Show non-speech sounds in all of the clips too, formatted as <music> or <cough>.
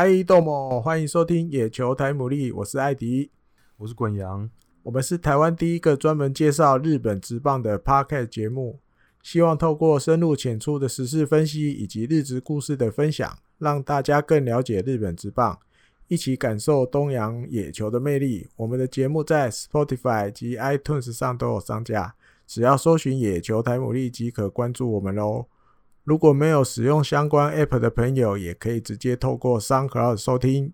嗨，豆某，欢迎收听野球台牡蛎，我是艾迪，我是滚羊，我们是台湾第一个专门介绍日本职棒的 Podcast 节目，希望透过深入浅出的时事分析以及日职故事的分享，让大家更了解日本职棒，一起感受东洋野球的魅力。我们的节目在 Spotify 及 iTunes 上都有上架，只要搜寻野球台牡蛎即可关注我们喽。如果没有使用相关 App 的朋友，也可以直接透过 SoundCloud 收听。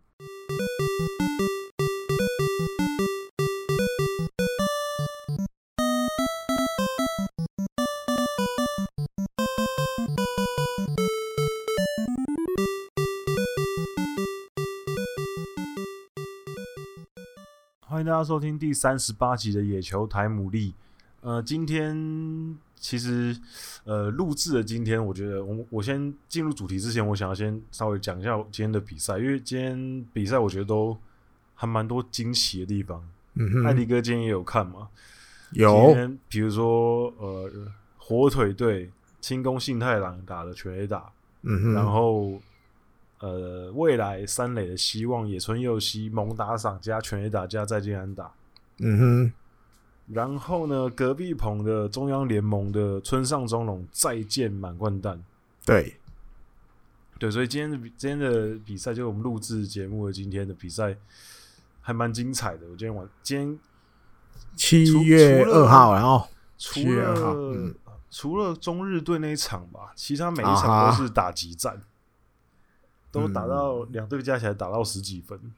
欢迎大家收听第三十八集的野球台牡蛎。呃，今天。其实，呃，录制的今天，我觉得我我先进入主题之前，我想要先稍微讲一下今天的比赛，因为今天比赛我觉得都还蛮多惊喜的地方。嗯哼，艾迪哥今天也有看嘛？有，比如说呃，火腿队轻功幸太郎打的全垒打，嗯哼，然后呃，未来三垒的希望野村佑希猛打赏加全垒打加再见安打，嗯哼。然后呢，隔壁棚的中央联盟的村上中隆再见满贯蛋，对，对，所以今天的今天的比赛，就是我们录制节目的今天的比赛，还蛮精彩的。我今天晚今天七月二号，然后除了除了，嗯、除了中日队那一场吧，其他每一场都是打击战，啊、都打到两队加起来打到十几分，嗯、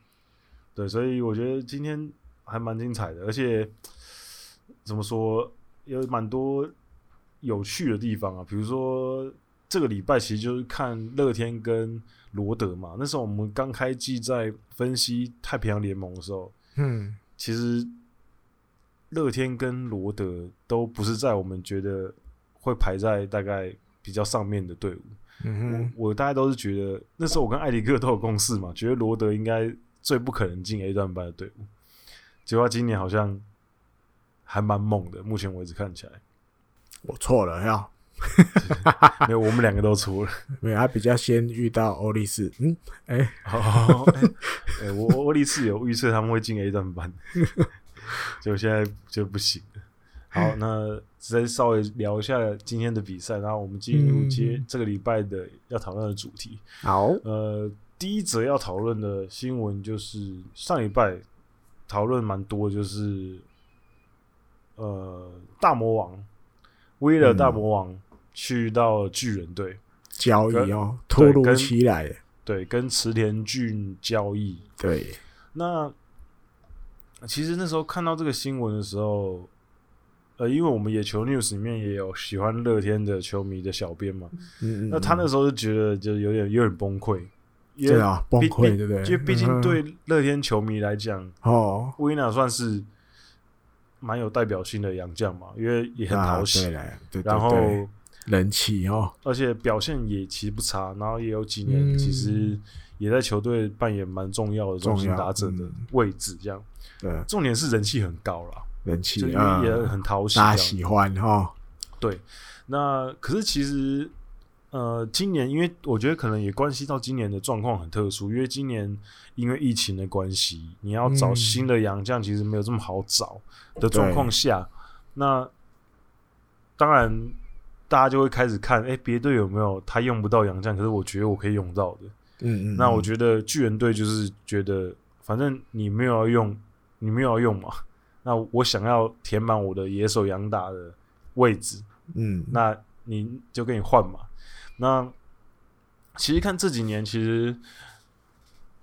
对，所以我觉得今天还蛮精彩的，而且。怎么说？有蛮多有趣的地方啊，比如说这个礼拜其实就是看乐天跟罗德嘛。那时候我们刚开季在分析太平洋联盟的时候，嗯，其实乐天跟罗德都不是在我们觉得会排在大概比较上面的队伍。嗯，我我大概都是觉得那时候我跟艾迪哥都有共识嘛，觉得罗德应该最不可能进 A 段班的队伍。结果今年好像。还蛮猛的，目前为止看起来，我错了呀，<laughs> 没有，我们两个都错了，<laughs> 没有，他比较先遇到欧力士，嗯，哎、欸，好，哎、欸，我欧力士有预测他们会进 A 段班，<laughs> 结果现在就不行了。好，那再稍微聊一下今天的比赛，然后我们进入接这个礼拜的要讨论的主题。好，呃，第一则要讨论的新闻就是上礼拜讨论蛮多，就是。呃，大魔王威尔大魔王去到巨人队交易哦，突如其来，对，跟池田俊交易。对，那其实那时候看到这个新闻的时候，呃，因为我们野球 news 里面也有喜欢乐天的球迷的小编嘛，嗯嗯，那他那时候就觉得就有点有点崩溃，对啊，崩溃对不对？就毕竟 <laughs> 对乐天球迷来讲，哦，威纳算是。蛮有代表性的洋将嘛，因为也很讨喜，啊、对对对，然后人气哦，而且表现也其实不差，然后也有几年其实也在球队扮演蛮重要的中心打者的位置，这样。对，重点是人气很高啦，人气也很讨喜，大家喜欢哈。对，那可是其实。呃，今年因为我觉得可能也关系到今年的状况很特殊，因为今年因为疫情的关系，你要找新的洋将其实没有这么好找的状况下，嗯、那当然大家就会开始看，哎、欸，别队有没有他用不到洋将，可是我觉得我可以用到的。嗯，嗯嗯。那我觉得巨人队就是觉得，反正你没有要用，你没有要用嘛，那我想要填满我的野手洋打的位置，嗯，那你就给你换嘛。那其实看这几年，其实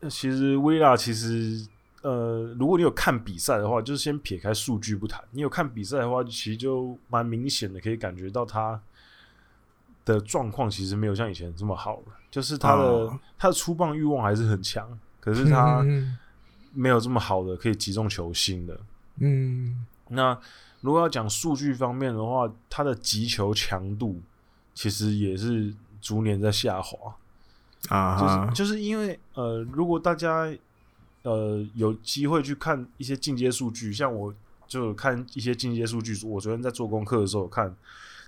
其实威拉其实呃，如果你有看比赛的话，就是先撇开数据不谈，你有看比赛的话，其实就蛮明显的可以感觉到他的状况其实没有像以前这么好了。就是他的、哦、他的出棒欲望还是很强，可是 <laughs> 他没有这么好的可以击中球心的。嗯，那如果要讲数据方面的话，他的击球强度。其实也是逐年在下滑啊、uh，huh. 就是就是因为呃，如果大家呃有机会去看一些进阶数据，像我就看一些进阶数据，我昨天在做功课的时候看，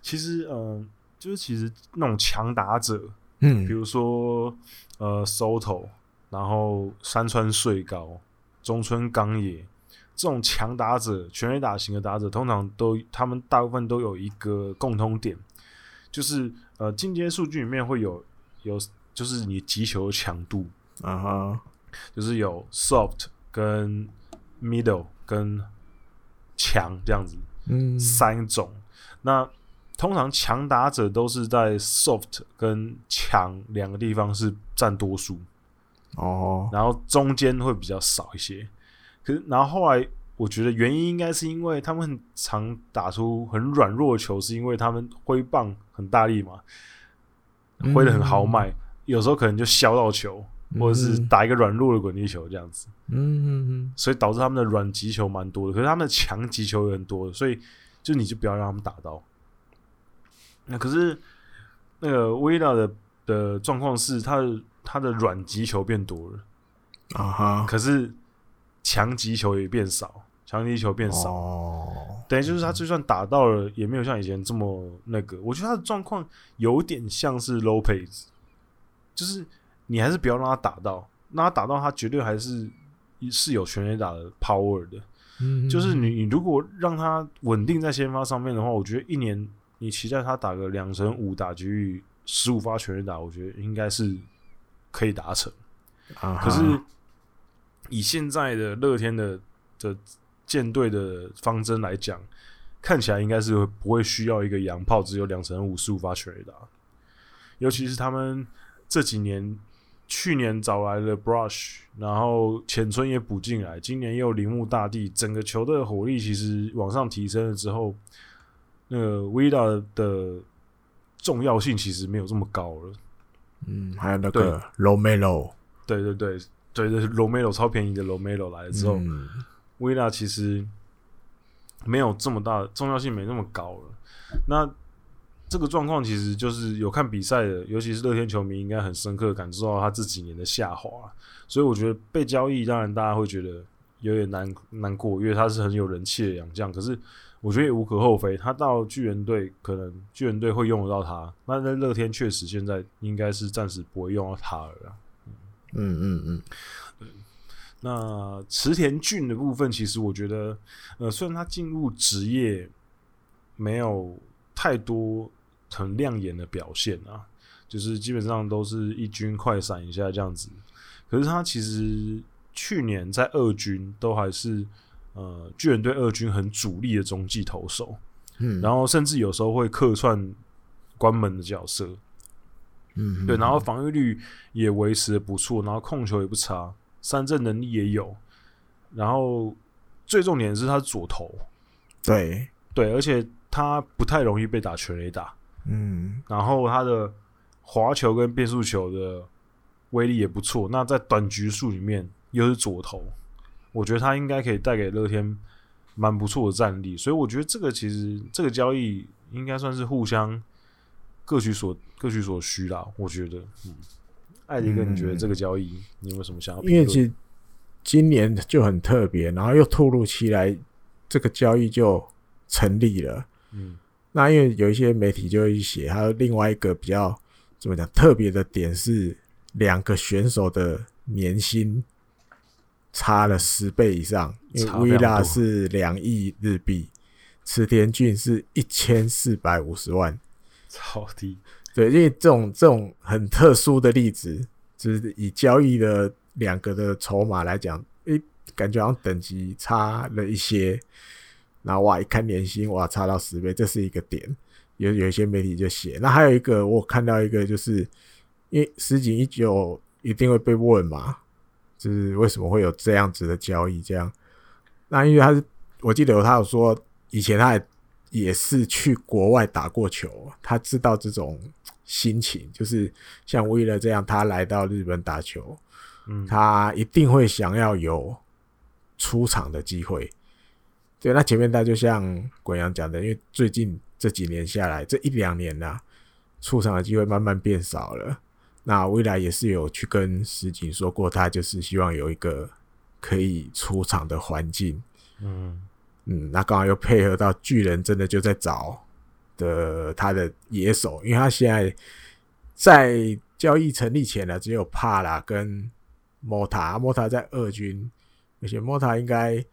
其实嗯、呃，就是其实那种强打者，嗯，比如说呃，Soto 然后山川穗高、中村刚也这种强打者，全垒打型的打者，通常都他们大部分都有一个共通点，就是呃进阶数据里面会有有就是你击球强度啊哈，就是有 soft 跟 middle 跟强这样子，嗯，三种。那通常强打者都是在 soft 跟强两个地方是占多数哦，然后中间会比较少一些。可是，然后后来我觉得原因应该是因为他们很常打出很软弱的球，是因为他们挥棒很大力嘛，挥的很豪迈，嗯、有时候可能就削到球，或者是打一个软弱的滚地球这样子。嗯嗯嗯，所以导致他们的软击球蛮多的，可是他们的强击球也很多，所以就你就不要让他们打到。那可是那个威拉的的状况是，他的他的软击球变多了啊哈，可是强击球也变少，强击球变少，哦，等于就是他就算打到了，也没有像以前这么那个。我觉得他的状况有点像是 Lopez，就是你还是不要让他打到，让他打到，他绝对还是是有全垒打的 power 的。嗯，就是你你如果让他稳定在先发上面的话，我觉得一年。你期待他打个两成五打击率，十五发全垒打，我觉得应该是可以达成。Uh. 可是以现在的乐天的的舰队的方针来讲，看起来应该是不会需要一个洋炮只有两成五十五发全垒打。尤其是他们这几年，去年找来了 Brush，然后浅村也补进来，今年又铃木大地，整个球队的火力其实往上提升了之后。那个 Wheeler 的重要性其实没有这么高了。嗯，还有那个 Romero，对对对对对，Romero 超便宜的 Romero 来了之后嗯、其实没有这么大重要性，没那么高了。那这个状况其实就是有看比赛的，尤其是乐天球迷应该很深刻感受到他这几年的下滑。所以我觉得被交易，当然大家会觉得有点难难过，因为他是很有人气的洋将，可是。我觉得也无可厚非，他到巨人队可能巨人队会用得到他，那在乐天确实现在应该是暂时不会用到他了。嗯嗯嗯，对。那池田俊的部分，其实我觉得，呃，虽然他进入职业没有太多很亮眼的表现啊，就是基本上都是一军快闪一下这样子，可是他其实去年在二军都还是。呃，巨人队二军很主力的中继投手，嗯，然后甚至有时候会客串关门的角色，嗯，对，然后防御率也维持的不错，然后控球也不差，三振能力也有，然后最重点的是他左投，对。对，而且他不太容易被打全垒打，嗯，然后他的滑球跟变速球的威力也不错，那在短局数里面又是左投。我觉得他应该可以带给乐天蛮不错的战力，所以我觉得这个其实这个交易应该算是互相各取所各取所需啦。我觉得，嗯，艾迪哥，你觉得这个交易你有没有什么想要？因为其实今年就很特别，然后又突如其来，这个交易就成立了。嗯，那因为有一些媒体就会写，还有另外一个比较怎么讲特别的点是，两个选手的年薪。差了十倍以上，因为威拉是两亿日币，池田俊是一千四百五十万，超低。对，因为这种这种很特殊的例子，就是以交易的两个的筹码来讲，诶，感觉好像等级差了一些。然后哇，一看年薪哇，差到十倍，这是一个点。有有一些媒体就写，那还有一个我看到一个，就是因为十井一九一定会被问嘛。就是为什么会有这样子的交易？这样，那因为他是，我记得他有说，以前他也也是去国外打过球，他知道这种心情，就是像为了这样，他来到日本打球，嗯，他一定会想要有出场的机会。对，那前面他就像滚阳讲的，因为最近这几年下来，这一两年呐，出场的机会慢慢变少了。那未来也是有去跟石井说过，他就是希望有一个可以出场的环境。嗯嗯，那刚好又配合到巨人真的就在找的他的野手，因为他现在在交易成立前呢，只有帕拉跟莫塔，莫塔在二军，而且莫塔应该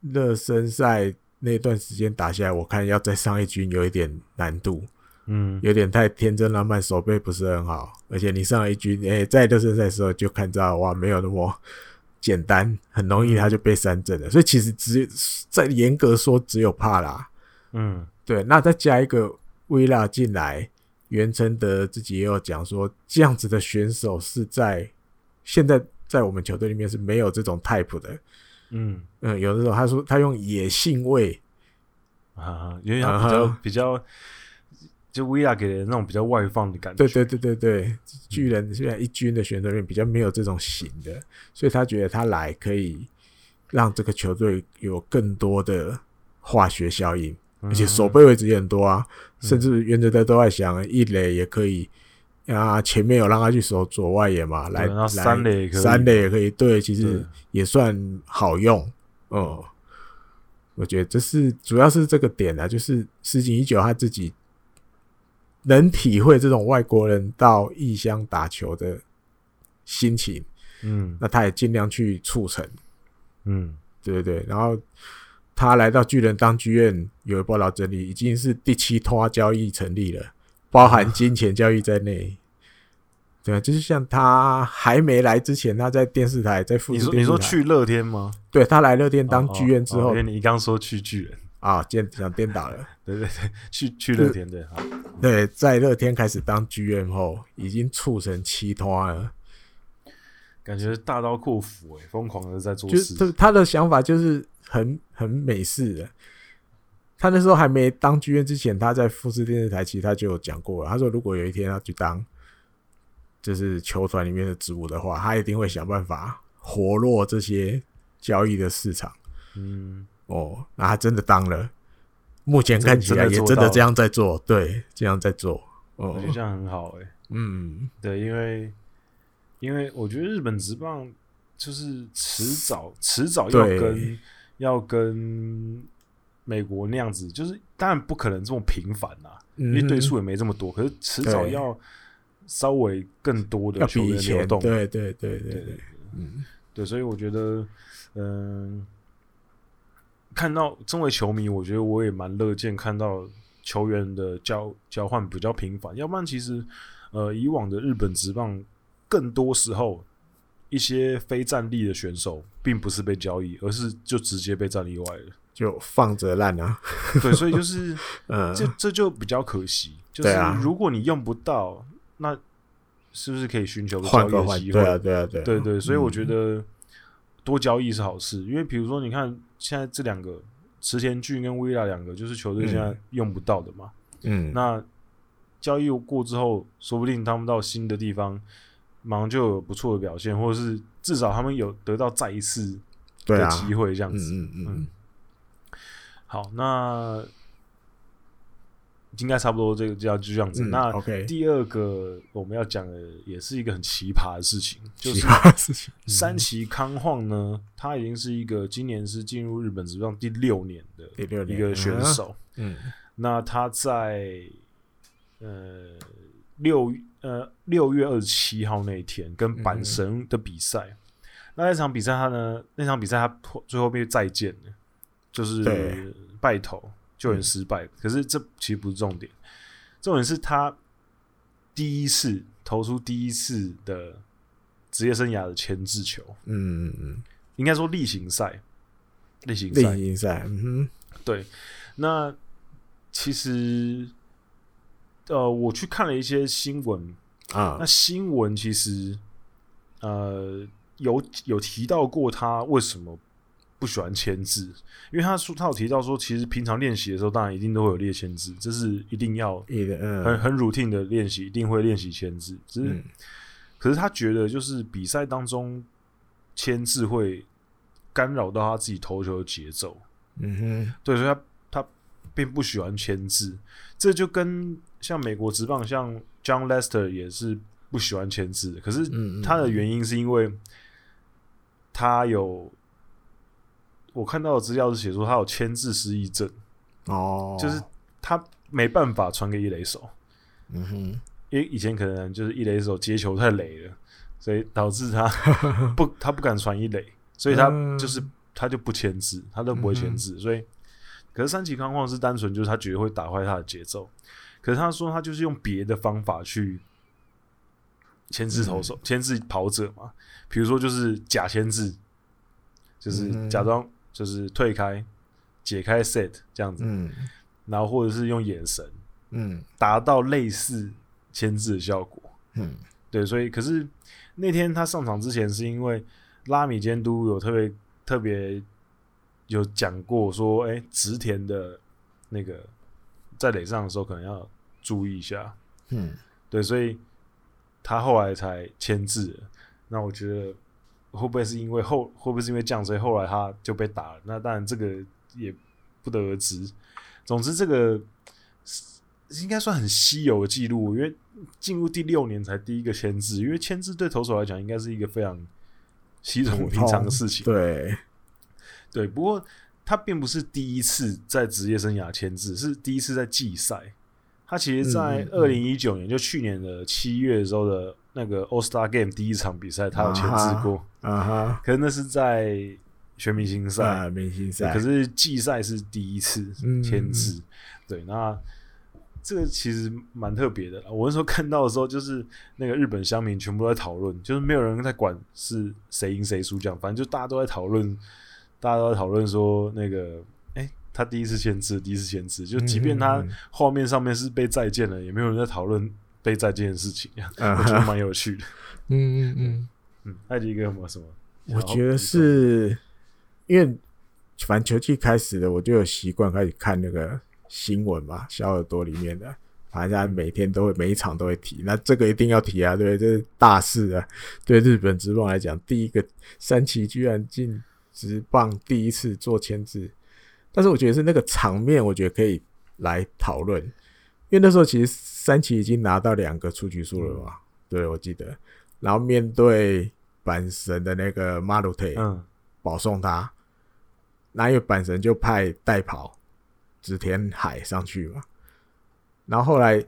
热身赛那段时间打下来，我看要再上一军有一点难度，嗯，有点太天真浪漫，手背不是很好，而且你上一军，诶、欸，在热身赛的时候就看到哇，没有那么简单，很容易他就被三振了，所以其实只在严格说只有帕拉，嗯，对，那再加一个威拉进来。袁成德自己也有讲说，这样子的选手是在现在在我们球队里面是没有这种 type 的。嗯嗯，有的时候他说他用野性味啊，因为他比较、uh. 比较就威亚给人那种比较外放的感觉。对对对对对，巨人虽然一军的选手里面比较没有这种型的，所以他觉得他来可以让这个球队有更多的化学效应。而且守备位置也很多啊，嗯、甚至原则的都在想一垒也可以啊，前面有让他去守左外野嘛，来来三垒也可以，三垒也可以，对，其实也算好用，哦、嗯，我觉得这是主要是这个点啊，就是石井一久他自己能体会这种外国人到异乡打球的心情，嗯，那他也尽量去促成，嗯，对对对，然后。他来到巨人当剧院有一报道整理，已经是第七拖交易成立了，包含金钱交易在内。<laughs> 对啊，就是像他还没来之前，他在电视台在富士电视台，你说你说去乐天吗？对，他来乐天当剧院之后，因为你刚说去巨人啊，颠想颠倒了。<laughs> 对对对，去去乐天对，对，在乐天开始当 GM 后，已经促成七拖了，感觉大刀阔斧哎，疯狂的在做事。就他的想法就是。很很美式的，他那时候还没当剧院之前，他在富士电视台其实他就有讲过了。他说，如果有一天他去当就是球团里面的职务的话，他一定会想办法活络这些交易的市场。嗯，哦，那他真的当了，目前看起来也真的这样在做，对，这样在做。哦，我觉得这样很好诶、欸。嗯，对，因为因为我觉得日本职棒就是迟早迟早要跟。要跟美国那样子，就是当然不可能这么频繁啦、啊嗯，因为对数也没这么多。可是迟早要稍微更多的球员流动，对对对对对，嗯，对，所以我觉得，嗯、呃，看到身为球迷，我觉得我也蛮乐见看到球员的交交换比较频繁。要不然，其实呃，以往的日本职棒更多时候。一些非战力的选手，并不是被交易，而是就直接被战力外了，就放着烂啊。<laughs> 对，所以就是，呃，这这就比较可惜。就是如果你用不到，那是不是可以寻求个交易的机会？对啊，对啊，对，对对。所以我觉得多交易是好事，因为比如说，你看现在这两个池田俊跟威拉两个，就是球队现在用不到的嘛。嗯。那交易过之后，说不定他们到新的地方。马上就有不错的表现，或者是至少他们有得到再一次的机会，这样子。嗯嗯嗯。好，那应该差不多，这个就要就这样子。嗯、那第二个我们要讲的也是一个很奇葩的事情，<laughs> 就是三崎康晃呢，他已经是一个今年是进入日本职棒第六年的一个选手。嗯，那他在呃六。呃，六月二十七号那一天跟阪神的比赛，嗯，那那场比赛他呢？那场比赛他最后被再见了，就是败投救援失败，嗯。可是这其实不是重点，重点是他第一次投出第一次的职业生涯的牵制球。嗯嗯嗯，应该说例行赛，例行赛，例行赛。嗯哼，对。那其实。呃，我去看了一些新闻啊，那新闻其实呃有有提到过他为什么不喜欢签字，因为他说他有提到说，其实平常练习的时候，当然一定都会有练签字，这是一定要很很 routine 的练习，一定会练习签字。只是、嗯，可是他觉得就是比赛当中签字会干扰到他自己投球的节奏。嗯哼，对，所以他他并不喜欢签字，这就跟。像美国职棒，像 John Lester 也是不喜欢签字的。可是他的原因是因为他有我看到的资料是写说他有牵制失忆症哦，就是他没办法传给一垒手。嗯哼，因为以前可能就是一垒手接球太累了，所以导致他 <laughs> 不他不敢传一垒，所以他就是他就不牵制，他都不会牵制，所以可是三崎康晃是单纯就是他觉得会打坏他的节奏，可是他说他就是用别的方法去牵制投手，牵制跑者嘛，比如说就是假牵制，就是假装就是退开。解开 set 这样子，嗯，然后或者是用眼神，嗯，达到类似牵制的效果，嗯，对，所以可是那天他上场之前，是因为拉米监督有特别特别有讲过说，哎，植田的那个在垒上的时候可能要注意一下，嗯，对，所以他后来才牵制。那我觉得会不会是因为后会不会是因为这样，所以后来他就被打了？那当然这个。也不得而知。总之，这个应该算很稀有的记录，因为进入第六年才第一个签字。因为签字对投手来讲，应该是一个非常稀松平常的事情。对，对。不过，他并不是第一次在职业生涯签字，是第一次在季赛。他其实，在二零一九年，就去年的七月的时候的那个 All Star Game 第一场比赛，他有签字过。啊哈。可是那是在。全明星赛，啊、明星赛，可是季赛是第一次签字，嗯，对，那这个其实蛮特别的。我那时候看到的时候，就是那个日本乡民全部都在讨论，就是没有人在管是谁赢谁输这样，反正就大家都在讨论，大家都在讨论说那个，哎、欸，他第一次签字，第一次签字，就即便他画面上面是被再见了，也没有人在讨论被再见的事情，嗯、我觉得蛮有趣的。<laughs> 嗯嗯嗯嗯，艾迪哥有没有什么？我觉得是。因为反正球季开始的，我就有习惯开始看那个新闻嘛，小耳朵里面的，反正每天都会每一场都会提。那这个一定要提啊，对，这是大事啊。对日本职棒来讲，第一个三崎居然进职棒第一次做签字，但是我觉得是那个场面，我觉得可以来讨论。因为那时候其实三崎已经拿到两个出局数了吧，对，我记得。然后面对阪神的那个马路特，嗯，保送他。那有阪神就派代跑植田海上去嘛，然后后来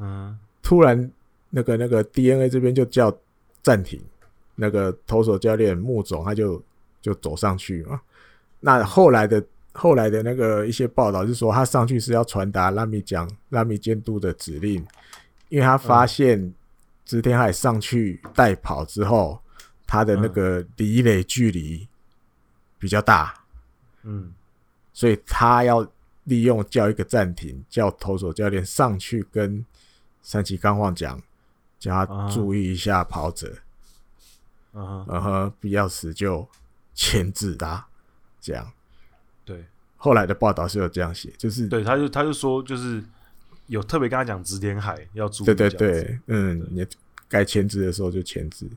突然那个那个 DNA 这边就叫暂停，那个投手教练穆总他就就走上去嘛。那后来的后来的那个一些报道是说他上去是要传达拉米讲拉米监督的指令，因为他发现织田海上去带跑之后，他的那个离垒距离比较大。嗯，所以他要利用叫一个暂停，叫投手教练上去跟三崎刚晃讲，叫他注意一下跑者，嗯哼，必要时就牵制他，这样。对，后来的报道是有这样写，就是对，他就他就说，就是有特别跟他讲指点海要注意，对对对，嗯，你该签字的时候就签字。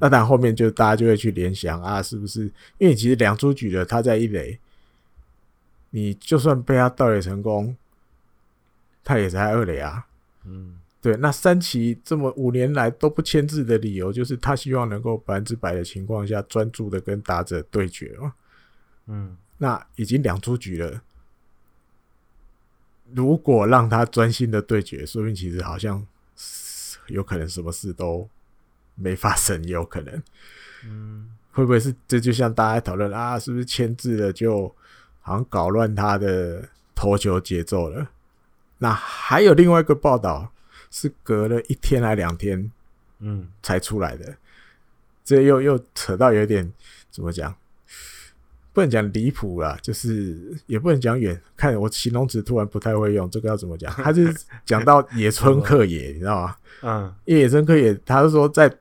那然后面就大家就会去联想啊，是不是？因为其实两出局了，他在一垒。你就算被他盗垒成功，他也在二垒啊。嗯，对。那三崎这么五年来都不签字的理由，就是他希望能够百分之百的情况下专注的跟打者对决嘛。嗯，那已经两出局了，如果让他专心的对决，说明其实好像有可能什么事都没发生，也有可能。嗯，会不会是这就像大家讨论啊，是不是签字了就？好像搞乱他的投球节奏了。那还有另外一个报道，是隔了一天还两天，嗯，才出来的。这又又扯到有点怎么讲？不能讲离谱啦，就是也不能讲远。看我形容词突然不太会用，这个要怎么讲？<laughs> 他是讲到野村克也，你知道吗？嗯，因为野村克也，他是说在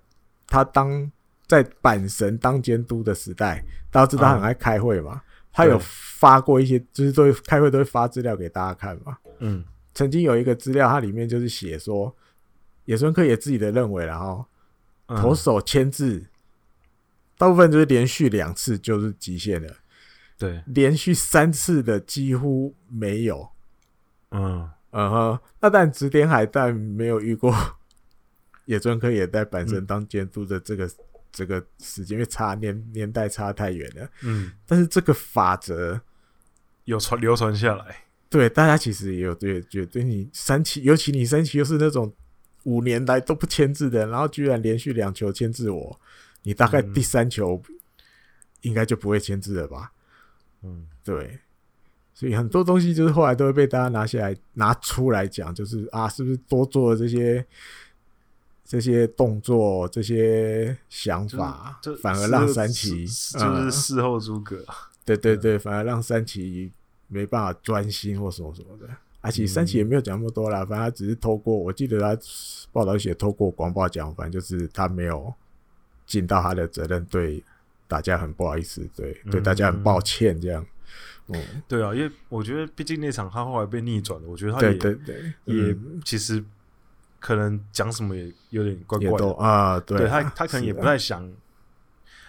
他当在阪神当监督的时代，大家知道他很爱开会嘛。他有发过一些，就是都会开会都会发资料给大家看嘛。嗯，曾经有一个资料，它里面就是写说，野村克也自己的认为，然后投手签字，大部分就是连续两次就是极限了。对，连续三次的几乎没有。嗯。嗯哼，那但直点海但没有遇过。<laughs> 野村科也在阪神当监督的这个。这个时间因为差年年代差太远了，嗯，但是这个法则有传流传下来，对大家其实也有对觉得你三期，尤其你三期又是那种五年来都不签字的，然后居然连续两球签字我，你大概第三球应该就不会签字了吧？嗯，对。所以很多东西就是后来都会被大家拿下来拿出来讲，就是啊，是不是多做了这些这些动作、这些想法，就反而让三崎就是事后诸葛、<laughs> 嗯。对对对，反而让三崎没办法专心或什么什么的。而且三崎也没有讲那么多啦，反正他只是透过，我记得他报道写透过广播讲，反正就是他没有尽到他的责任，对大家很不好意思，对对大家很抱歉这样。嗯，对啊，因为我觉得，毕竟那场他后来被逆转了，我觉得他也对对对也其实可能讲什么也有点怪怪的啊。对，对他他可能也不太想。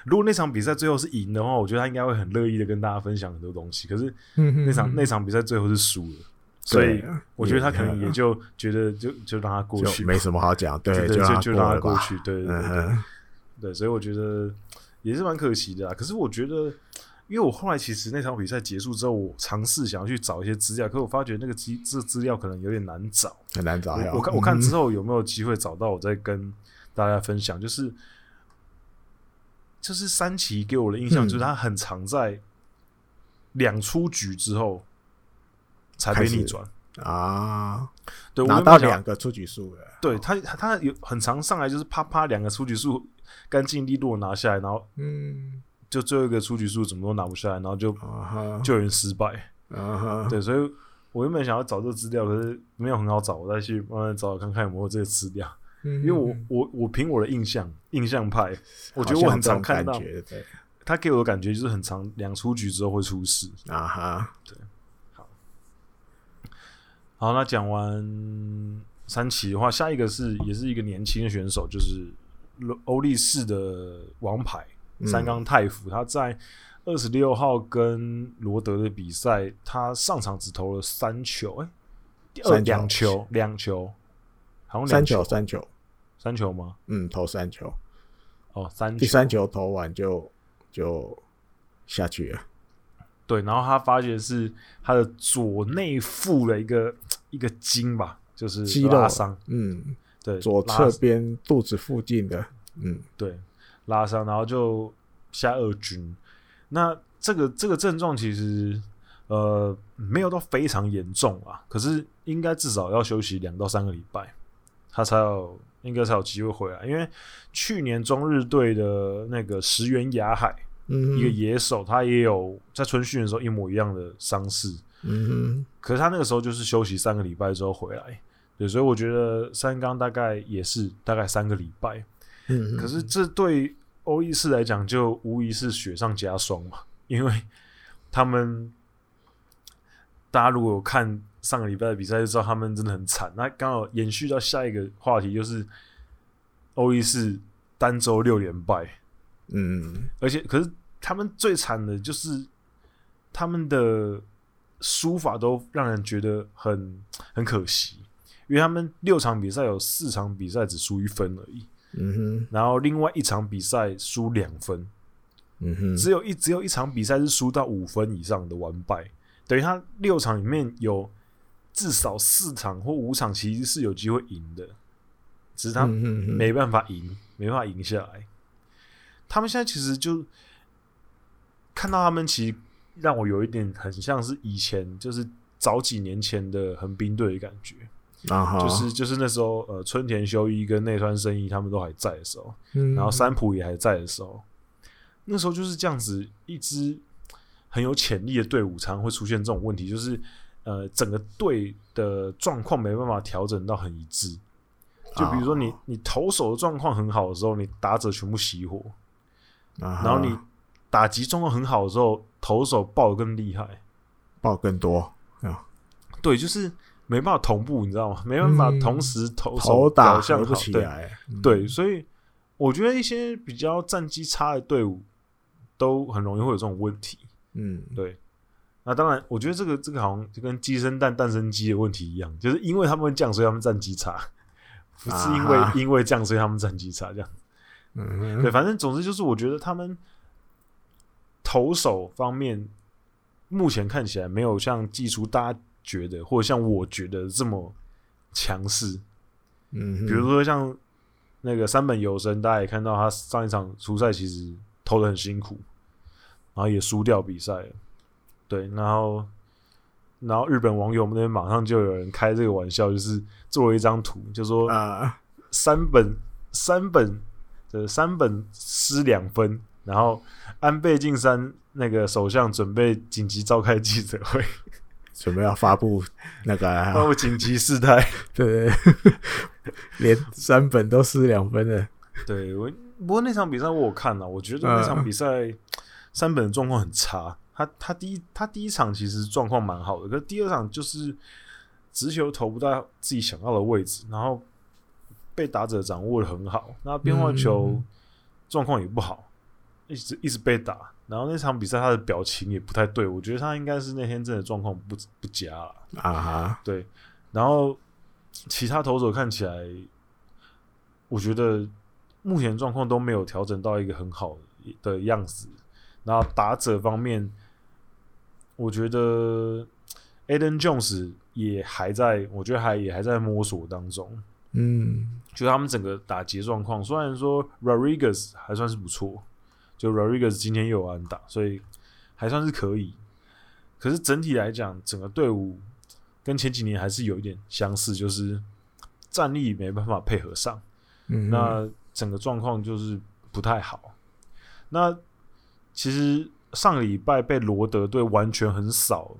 如果那场比赛最后是赢的话，我觉得他应该会很乐意的跟大家分享很多东西。可是那场那场比赛最后是输了，所以我觉得他可能也就觉得就就让他过去，没什么好讲。对，<laughs> 就就让他过去。对对对对，所以我觉得也是蛮可惜的啊。可是我觉得。因为我后来其实那场比赛结束之后，我尝试想要去找一些资料，可是我发觉那个资这资料可能有点难找，很难找。我看我看之后有没有机会找到，我再跟大家分享。就是就是三崎给我的印象，就是他很常在两出局之后才被逆转啊。对，拿到两个出局数了。对他他有很常上来就是啪啪两个出局数干净利落拿下来，然后嗯。就最后一个出局数怎么都拿不下来，然后就救援失败。Uh huh. 对，所以我原本想要找这个资料，可是没有很好找，我再去慢慢找看看有没有这个资料。因为我我我凭我的印象，印象派，我觉得我很常看到，他给我的感觉就是很常两出局之后会出事。啊哈，对，好，好，那讲完三崎的话，下一个是也是一个年轻的选手，就是欧力士的王牌。三冈太辅，他在二十六号跟罗德的比赛，他上场只投了三球，哎、欸，两球，两球，好像三球，三球，三球吗？嗯，投三球，哦，三球，第三球投完就就下去了。对，然后他发觉是他的左内腹的一个一个筋吧，就是肌肉伤，嗯，对，左侧边肚子附近的，嗯，对。拉伤，然后就下二军。那这个这个症状其实呃没有到非常严重啊，可是应该至少要休息两到三个礼拜，他才有应该才有机会回来。因为去年中日队的那个石原雅海，嗯，一个野手，他也有在春训的时候一模一样的伤势，嗯哼，可是他那个时候就是休息三个礼拜之后回来，对，所以我觉得三缸大概也是大概三个礼拜。嗯，可是这对欧意士来讲，就无疑是雪上加霜嘛，因为他们大家如果有看上个礼拜的比赛，就知道他们真的很惨。那刚好延续到下一个话题，就是欧意士单周六连败，嗯，而且可是他们最惨的就是他们的输法都让人觉得很很可惜，因为他们六场比赛有四场比赛只输一分而已。嗯哼，然后另外一场比赛输两分，嗯哼，只有一只有一场比赛是输到五分以上的完败，等于他六场里面有至少四场或五场其实是有机会赢的，只是他没办法赢，没办法赢下来。他们现在其实就看到他们，其实让我有一点很像是以前，就是早几年前的横滨队的感觉。啊，就是就是那时候，呃，春田修一跟内川生一他们都还在的时候，嗯、然后三浦也还在的时候，那时候就是这样子，一支很有潜力的队伍常常会出现这种问题，就是呃，整个队的状况没办法调整到很一致。就比如说你你投手的状况很好的时候，你打者全部熄火，啊、然后你打击状况很好的时候，投手爆得更厉害，爆更多啊，对，就是。没办法同步，你知道吗？没办法同时投手、嗯、打像不起来。对，对，所以我觉得一些比较战绩差的队伍都很容易会有这种问题。嗯，对。那当然，我觉得这个这个好像就跟鸡生蛋，蛋生鸡的问题一样，就是因为他们降，所以他们战绩差，<laughs> 不是因为、啊、因为降，所以他们战绩差这样。嗯，对，反正总之就是，我觉得他们投手方面目前看起来没有像祭出大家。觉得或者像我觉得这么强势，嗯，比如说像那个三本游生，大家也看到他上一场出赛其实投的很辛苦，然后也输掉比赛了。对，然后然后日本网友们那边马上就有人开这个玩笑，就是做了一张图，就说啊，三本三本的三本失两分，然后安倍晋三那个首相准备紧急召开记者会。准备要发布那个发布紧急事态，<laughs> 对，对，对，连三本都失两分了。对，我不过那场比赛我有看了，我觉得那场比赛三本的状况很差。他他第一他第一场其实状况蛮好的，可是第二场就是直球投不到自己想要的位置，然后被打者掌握的很好，那变化球状况也不好，一直一直被打。然后那场比赛他的表情也不太对，我觉得他应该是那天真的状况不不佳了啊哈。对，然后其他投手看起来，我觉得目前状况都没有调整到一个很好的样子。然后打者方面，我觉得 Aden Jones 也还在，我觉得还也还在摸索当中。嗯，就他们整个打劫状况，虽然说 Rodriguez 还算是不错。就 Rodriguez 今天又有安打，所以还算是可以。可是整体来讲，整个队伍跟前几年还是有一点相似，就是战力没办法配合上。嗯，那整个状况就是不太好。那其实上个礼拜被罗德队完全横扫，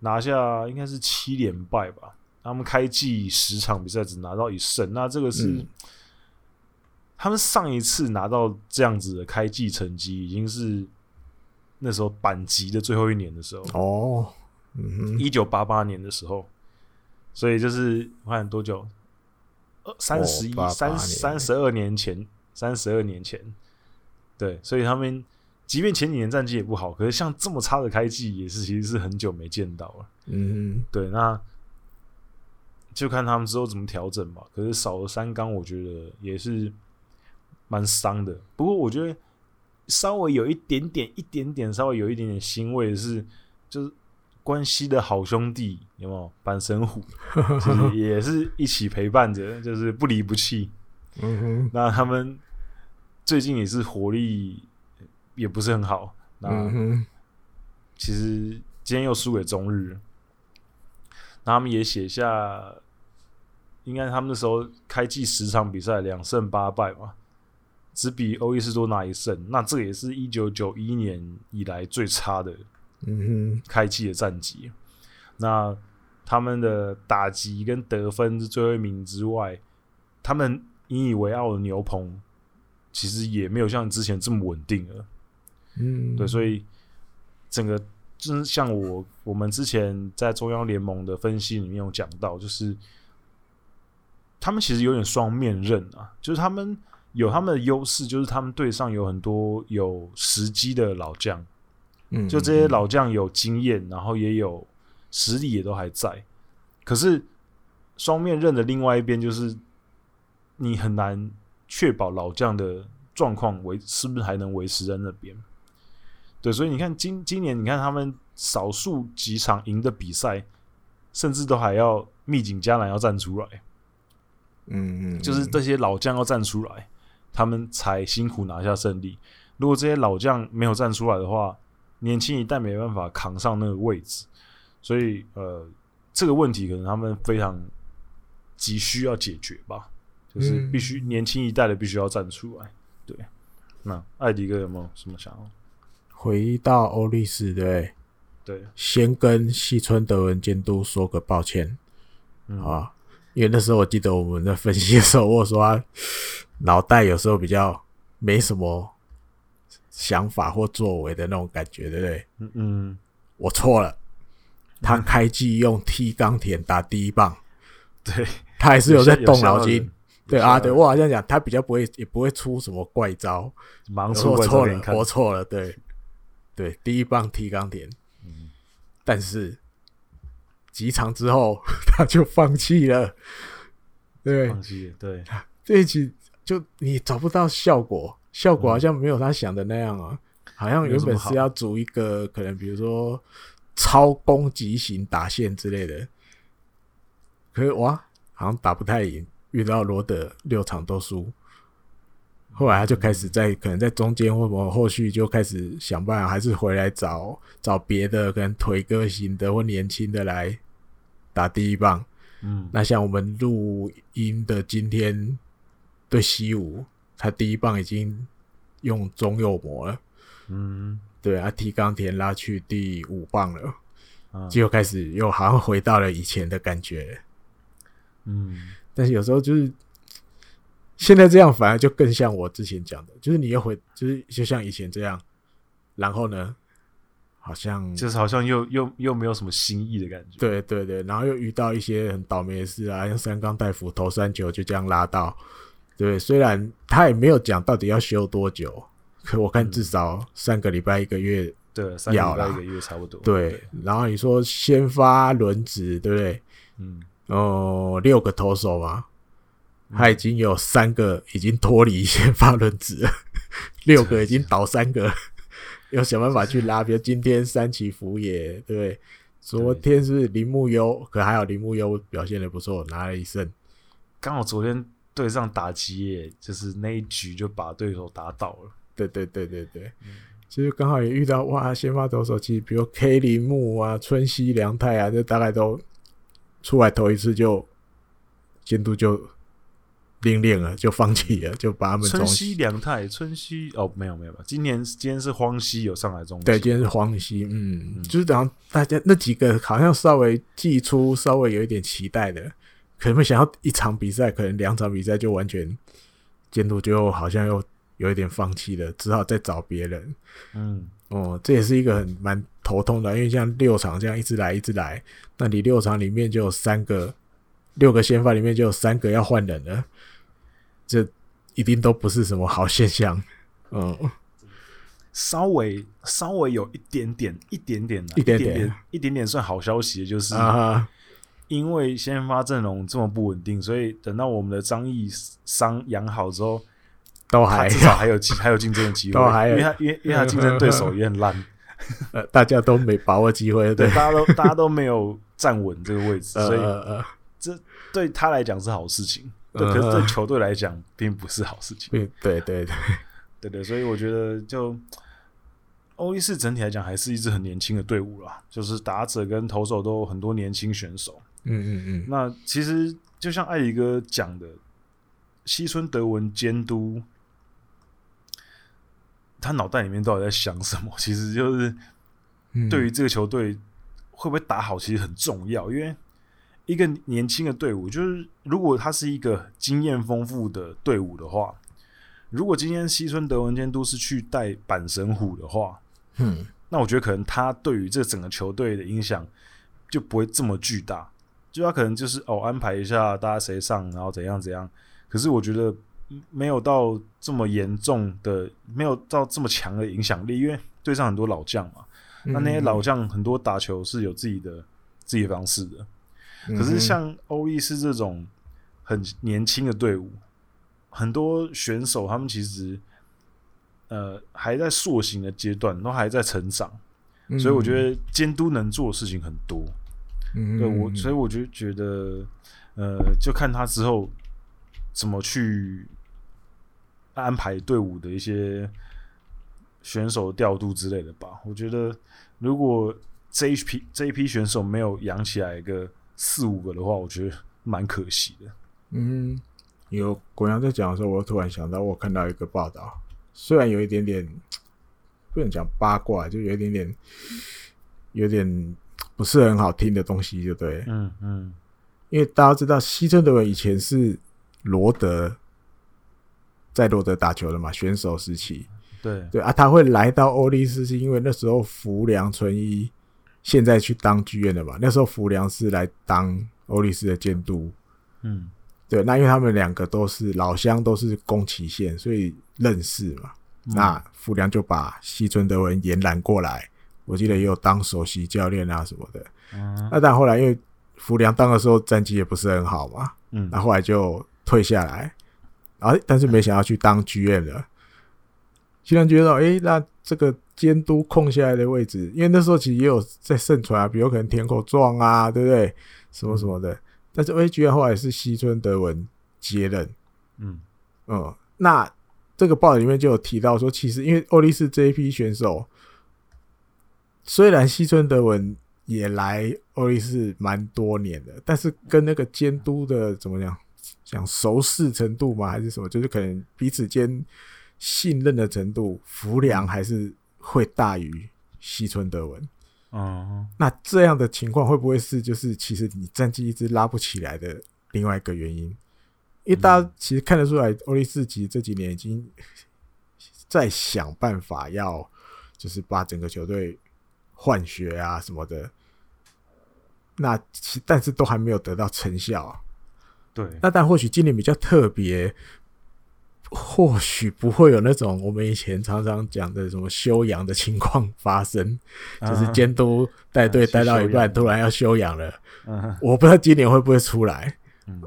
拿下应该是七连败吧。他们开季十场比赛只拿到一胜，那这个是。嗯他们上一次拿到这样子的开季成绩，已经是那时候板级的最后一年的时候。哦，嗯，一九八八年的时候，所以就是我看多久，三十一三三十二年前，三十二年前，对，所以他们即便前几年战绩也不好，可是像这么差的开季，也是其实是很久没见到了，嗯，对，那就看他们之后怎么调整吧。可是少了三缸，我觉得也是。蛮伤的，不过我觉得稍微有一点点、一点点，稍微有一点点欣慰的是，就是关西的好兄弟有没有？板神虎 <laughs> 其实也是一起陪伴着，就是不离不弃。嗯哼，那他们最近也是活力也不是很好。那其实今天又输给中日，那他们也写下，应该他们那时候开季十场比赛两胜八败嘛。只比欧伊斯多拿一胜，那这也是一九九一年以来最差的，嗯哼，开季的战绩。那他们的打击跟得分是最后一名之外，他们引以为傲的牛棚其实也没有像之前这么稳定了。嗯，对，所以整个就是像我我们之前在中央联盟的分析里面有讲到，就是他们其实有点双面刃啊，就是他们。有他们的优势，就是他们队上有很多有时机的老将，嗯，就这些老将有经验，然后也有实力，也都还在。可是双面刃的另外一边，就是你很难确保老将的状况维是不是还能维持在那边。对，所以你看今今年，你看他们少数几场赢的比赛，甚至都还要密景加兰要站出来，嗯嗯，就是这些老将要站出来。他们才辛苦拿下胜利。如果这些老将没有站出来的话，年轻一代没办法扛上那个位置。所以，呃，这个问题可能他们非常急需要解决吧，就是必须年轻一代的必须要站出来。对，那艾迪哥有没有什么想要？回到欧力士，对对，先跟西村德文监督说个抱歉，嗯、啊，因为那时候我记得我们在分析的时候，我说他。脑袋有时候比较没什么想法或作为的那种感觉，对不对？嗯嗯，我错了。他开季用踢钢田打第一棒，<laughs> 对，他还是有在动脑筋。对啊，对我好像讲，他比较不会，也不会出什么怪招。忙错错了，我错了。对，对，第一棒踢钢田。嗯，但是几场之后 <laughs> 他就放弃了。对，放弃。对，<laughs> 这一集。就你找不到效果，效果好像没有他想的那样啊，嗯、好像原本是要组一个可能，比如说超攻击型打线之类的，可是哇，好像打不太赢，遇到罗德六场都输，后来他就开始在可能在中间或者后续就开始想办法，还是回来找找别的可能腿哥型的或年轻的来打第一棒。嗯，那像我们录音的今天对西武，他第一棒已经用中右磨了。嗯，对啊，提冈田拉去第五棒了，啊就开始又好像回到了以前的感觉。嗯，但是有时候就是现在这样，反而就更像我之前讲的，就是你又回，就是就像以前这样，然后呢，好像就是好像又又又没有什么新意的感觉。对对对，然后又遇到一些很倒霉的事啊，像三冈大辅投三球就这样拉到，对，虽然他也没有讲到底要休多久，可我看至少三个礼拜一个月，对，三个礼拜一个月差不多。对，然后你说先发轮值，对不对？嗯，哦，六个投手嘛，他已经有三个已经脱离先发轮值了，<laughs> 六个已经倒三个，<laughs> 要想办法去拉。比如今天三崎福也，对不对？昨天是铃木优，可还好铃木优表现的不错，拿了一胜。刚好昨天对上打击耶，就是那一局就把对手打倒了。对对对对对，其实刚好也遇到哇，先发投手其实比如 K 铃木啊、春西良太啊，这大概都出来投一次就监督就拎练了，就放弃了，就把他们春西良太、春西哦，没有没有吧？今年今天是荒西有上来中，对，今天是荒西，嗯，嗯就是等大家那几个好像稍微寄出，稍微有一点期待的，可能没想要一场比赛，可能两场比赛就完全监督就好像又。有一点放弃了，只好再找别人。嗯，哦，这也是一个很蛮头痛的，因为像六场这样一直来一直来，那你六场里面就有三个，六个先发里面就有三个要换人了，这一定都不是什么好现象。嗯，稍微稍微有一点点、一点点、一点点、一点点、一点点算好消息就是，啊，因为先发阵容这么不稳定，所以等到我们的张毅伤养好之后。都还至少还有还有竞争的机会，<laughs> 都还有因为他因为因为他竞争对手也很烂，<laughs> 呃，大家都没把握机会，对，对，大家都大家都没有站稳这个位置，<laughs> 所以呃，这对他来讲是好事情，对，呃、可是对球队来讲并不是好事情，对对对对。对对，所以我觉得就欧力士整体来讲还是一支很年轻的队伍啦，就是打者跟投手都有很多年轻选手，嗯嗯嗯，那其实就像艾里哥讲的，西村德文监督。他脑袋里面到底在想什么？<laughs> 其实就是对于这个球队会不会打好，其实很重要。因为一个年轻的队伍，就是如果他是一个经验丰富的队伍的话，如果今天西村德文监督是去带阪神虎的话，嗯，那我觉得可能他对于这整个球队的影响就不会这么巨大。就他可能就是哦安排一下大家谁上，然后怎样怎样。可是我觉得。没有到这么严重的，没有到这么强的影响力，因为对上很多老将嘛，那那些老将很多打球是有自己的自己的方式的。可是像欧力士这种很年轻的队伍，很多选手他们其实呃还在塑形的阶段，都还在成长，所以我觉得监督能做的事情很多。对我，所以我就觉得呃，就看他之后怎么去。安排队伍的一些选手调度之类的吧。我觉得，如果这一批这一批选手没有养起来一个四五个的话，我觉得蛮可惜的。嗯，有国阳在讲的时候，我突然想到，我看到一个报道，虽然有一点点不能讲八卦，就有一点点有点不是很好听的东西，就对。嗯嗯，因为大家知道，西村德文以前是罗德。在罗德打球的嘛，选手时期，对。对啊，他会来到欧力斯，是因为那时候福良纯一现在去当剧院的嘛，那时候福良是来当欧力斯的监督，嗯，对，那因为他们两个都是老乡，都是宫崎县，所以认识嘛，嗯、那福良就把西村德文延揽过来，我记得也有当首席教练啊什么的，嗯，那但后来因为福良当的时候战绩也不是很好嘛，嗯，那后来就退下来。啊！但是没想到去当 GM 了，现在觉得，哎，那这个监督空下来的位置，因为那时候其实也有在盛传啊，比如可能田口壮啊，对不对？什么什么的。但是，A 居然后来是西村德文接任，嗯嗯，那这个报道里面就有提到说，其实因为欧力士这一批选手，虽然西村德文也来欧力士蛮多年的，但是跟那个监督的怎么讲，讲熟识程度吗？还是什么？就是可能彼此间信任的程度，福良还是会大于西村德文。嗯，那这样的情况会不会是就是其实你战绩一直拉不起来的另外一个原因？因为大家其实看得出来，欧力士其实这几年已经在想办法要就是把整个球队换血啊什么的，那其但是都还没有得到成效啊。对，那但或许今年比较特别。或许不会有那种我们以前常常讲的什么休养的情况发生，就是监督带队带到一半突然要休养了。我不知道今年会不会出来。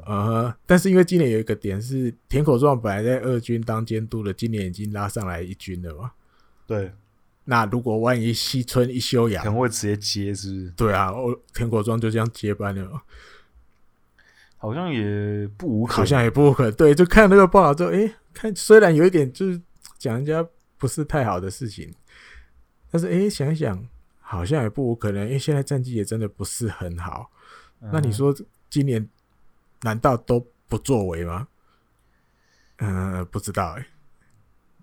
呃，但是因为今年有一个点是田口壮本来在二军当监督的，今年已经拉上来一军了嘛。对。那如果万一西村一休养，可能会直接接，是不是？对啊，田国庄就这样接班了。好像也不无可能，好像也不无可能。对，就看那个报道之后，诶。看，虽然有一点就是讲人家不是太好的事情，但是诶、欸，想一想，好像也不无可能，因为现在战绩也真的不是很好。嗯、那你说今年难道都不作为吗？嗯、呃，不知道哎、欸。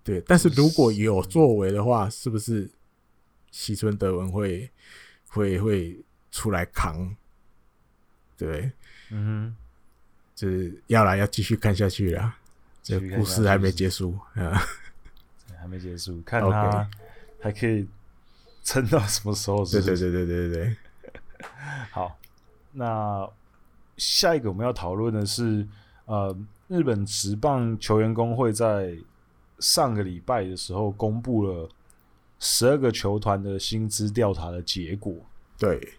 对，但是如果有作为的话，是不是西村德文会会会出来扛？对，嗯哼，就是要来要继续看下去了。这故事还没结束啊，<laughs> 还没结束，看他还可以撑到什么时候是不是？对对对对对对。<laughs> 好，那下一个我们要讨论的是，呃，日本职棒球员工会在上个礼拜的时候公布了十二个球团的薪资调查的结果。对，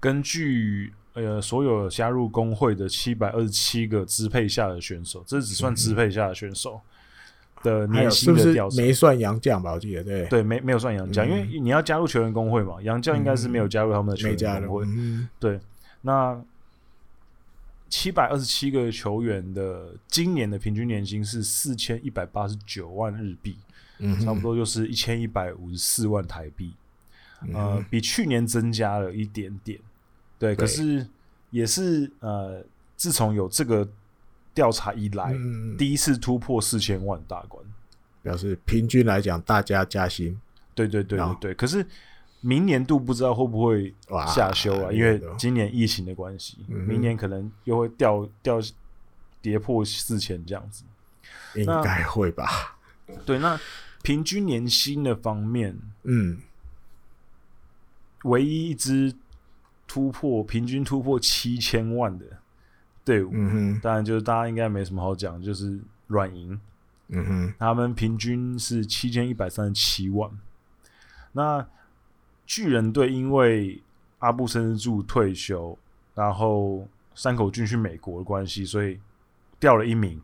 根据。呃，所有加入工会的七百二十七个支配下的选手，这只算支配下的选手的年薪的调查，没算杨将吧？我记得对，对，没没有算杨将，因为你要加入球员工会嘛，杨将应该是没有加入他们的球员工会。对，那七百二十七个球员的今年的平均年薪是四千一百八十九万日币，嗯，差不多就是一千一百五十四万台币，呃，比去年增加了一点点。对，可是也是呃，自从有这个调查以来，嗯、第一次突破四千万大关，表示平均来讲大家加薪。对对对对对，可是明年度不知道会不会下修啊？因为今年疫情的关系，嗯、明年可能又会掉掉跌破四千这样子，应该会吧？对，那平均年薪的方面，嗯，唯一一支。突破平均突破七千万的队伍，嗯哼，当然就是大家应该没什么好讲，就是软银，嗯哼，他们平均是七千一百三十七万。那巨人队因为阿布森之助退休，然后山口俊去美国的关系，所以掉了一名。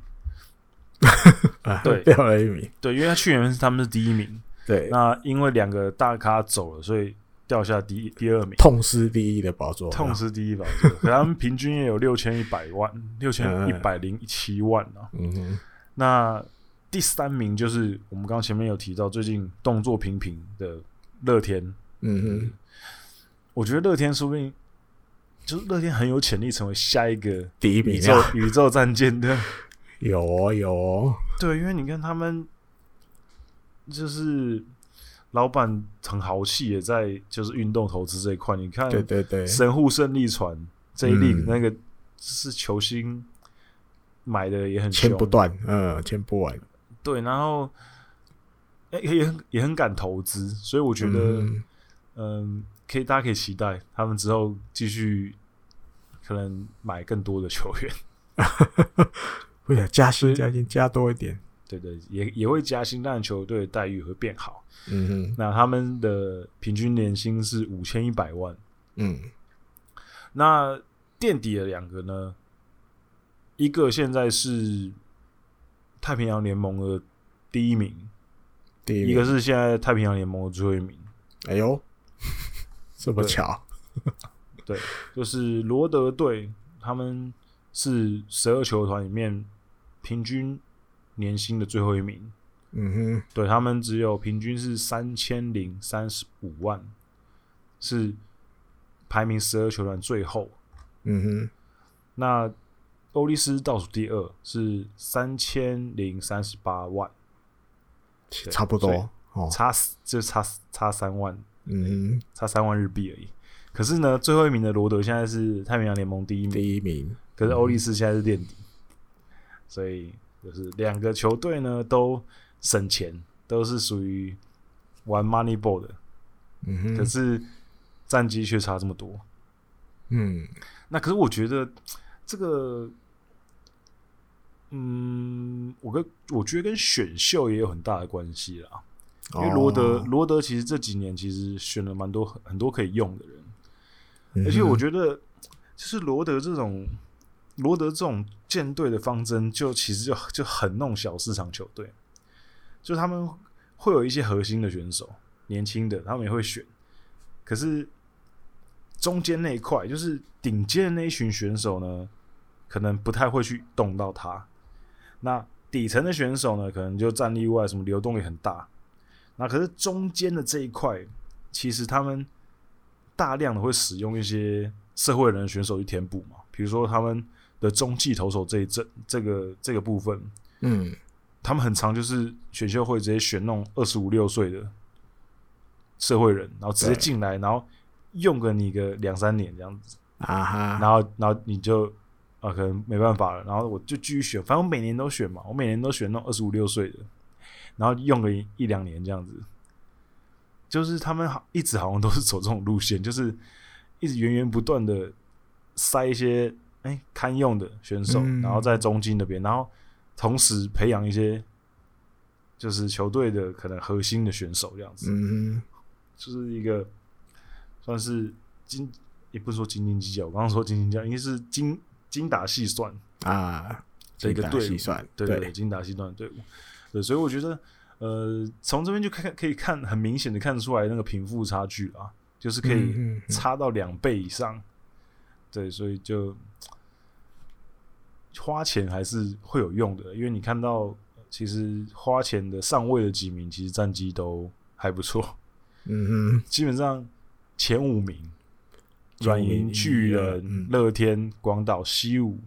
<laughs> 对，<laughs> 掉了一名。对，因为他去年是他们是第一名。对，那因为两个大咖走了，所以。掉下第第二名，痛失第一的宝座，痛失第一宝座。可他们平均也有六千一百万，六千一百零七万啊。嗯哼，那第三名就是我们刚刚前面有提到，最近动作频频的乐天。嗯哼，我觉得乐天说不定就是乐天很有潜力成为下一个第一名宇宙宇宙战舰的。<laughs> 有哦，有哦。对，因为你看他们就是。老板很豪气，也在就是运动投资这一块。你看，对对对，神户胜利船这一粒那个是球星买的也很签不断，嗯，签不完。对，然后哎，也很也很敢投资，所以我觉得，嗯，嗯，可以大家可以期待他们之后继续可能买更多的球员，<laughs> 会啊，加薪加薪加多一点。对对，也也会加薪，但球队的待遇会变好。嗯哼，那他们的平均年薪是五千一百万。嗯，那垫底的两个呢？一个现在是太平洋联盟的第一名，第一名，一个是现在太平洋联盟的最后一名。哎呦，<laughs> 这么巧？对，<laughs> 对，就是罗德队，他们是十二球团里面平均。年薪的最后一名。嗯哼，对，他们只有平均是三千零三十五万，是排名十二球团最后。嗯哼，那欧利斯倒数第二是三千零三十八万，差不多哦，差就差差三万，嗯，差三万日币而已。可是呢，最后一名的罗德现在是太平洋联盟第一名，第一名。可是欧力士现在是垫底，嗯、所以就是两个球队呢都省钱，都是属于玩 money ball 的。嗯哼，可是战绩却差这么多。嗯，那可是我觉得这个，嗯，我跟我觉得跟选秀也有很大的关系啦。因为罗德罗、哦、德其实这几年其实选了蛮多很很多可以用的人。而且我觉得，就是罗德这种罗德这种舰队的方针，就其实就就很弄小市场球队，就他们会有一些核心的选手，年轻的他们也会选，可是中间那一块，就是顶尖的那一群选手呢，可能不太会去动到他。那底层的选手呢，可能就战力外，什么流动也很大。那可是中间的这一块，其实他们。大量的会使用一些社会人的选手去填补嘛，比如说他们的中继投手这一阵这个这个部分，嗯，他们很常就是选秀会直接选那种二十五六岁的社会人，然后直接进来，然后用个你个两三年这样子啊哈，然后然后你就啊可能没办法了，然后我就继续选，反正我每年都选嘛，我每年都选那种二十五六岁的，然后用个一一两年这样子。就是他们好一直好像都是走这种路线，就是一直源源不断的塞一些哎、欸、堪用的选手，嗯、然后在中金那边，然后同时培养一些就是球队的可能核心的选手这样子，嗯，就是一个算是精也不是说斤斤计较，我刚刚说斤斤计较，应该是精精打细算啊的一个队伍，对对对，精打细算的队伍，对，所以我觉得。呃，从这边就看可以看很明显的看得出来那个贫富差距啊，就是可以差到两倍以上。嗯嗯嗯。对，所以就花钱还是会有用的，因为你看到其实花钱的上位的几名，其实战绩都还不错。嗯哼，基本上前五名，软银、巨人、乐天、广岛、西武，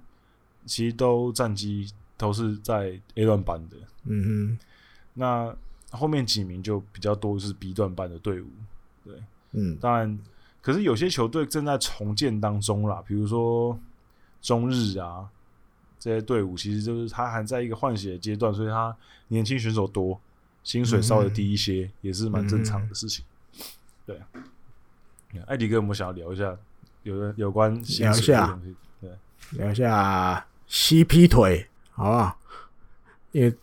其实都战绩都是在 A 段班的。嗯哼。那后面几名就比较多是 B 段班的队伍，对，嗯，当然，可是有些球队正在重建当中啦，比如说中日啊这些队伍，其实就是他还在一个换血的阶段，所以他年轻选手多，薪水稍微低一些，嗯、也是蛮正常的事情。嗯、对，艾迪哥有没有想要聊一下有有关聊一下，对，聊一下 CP 腿，好不好？因为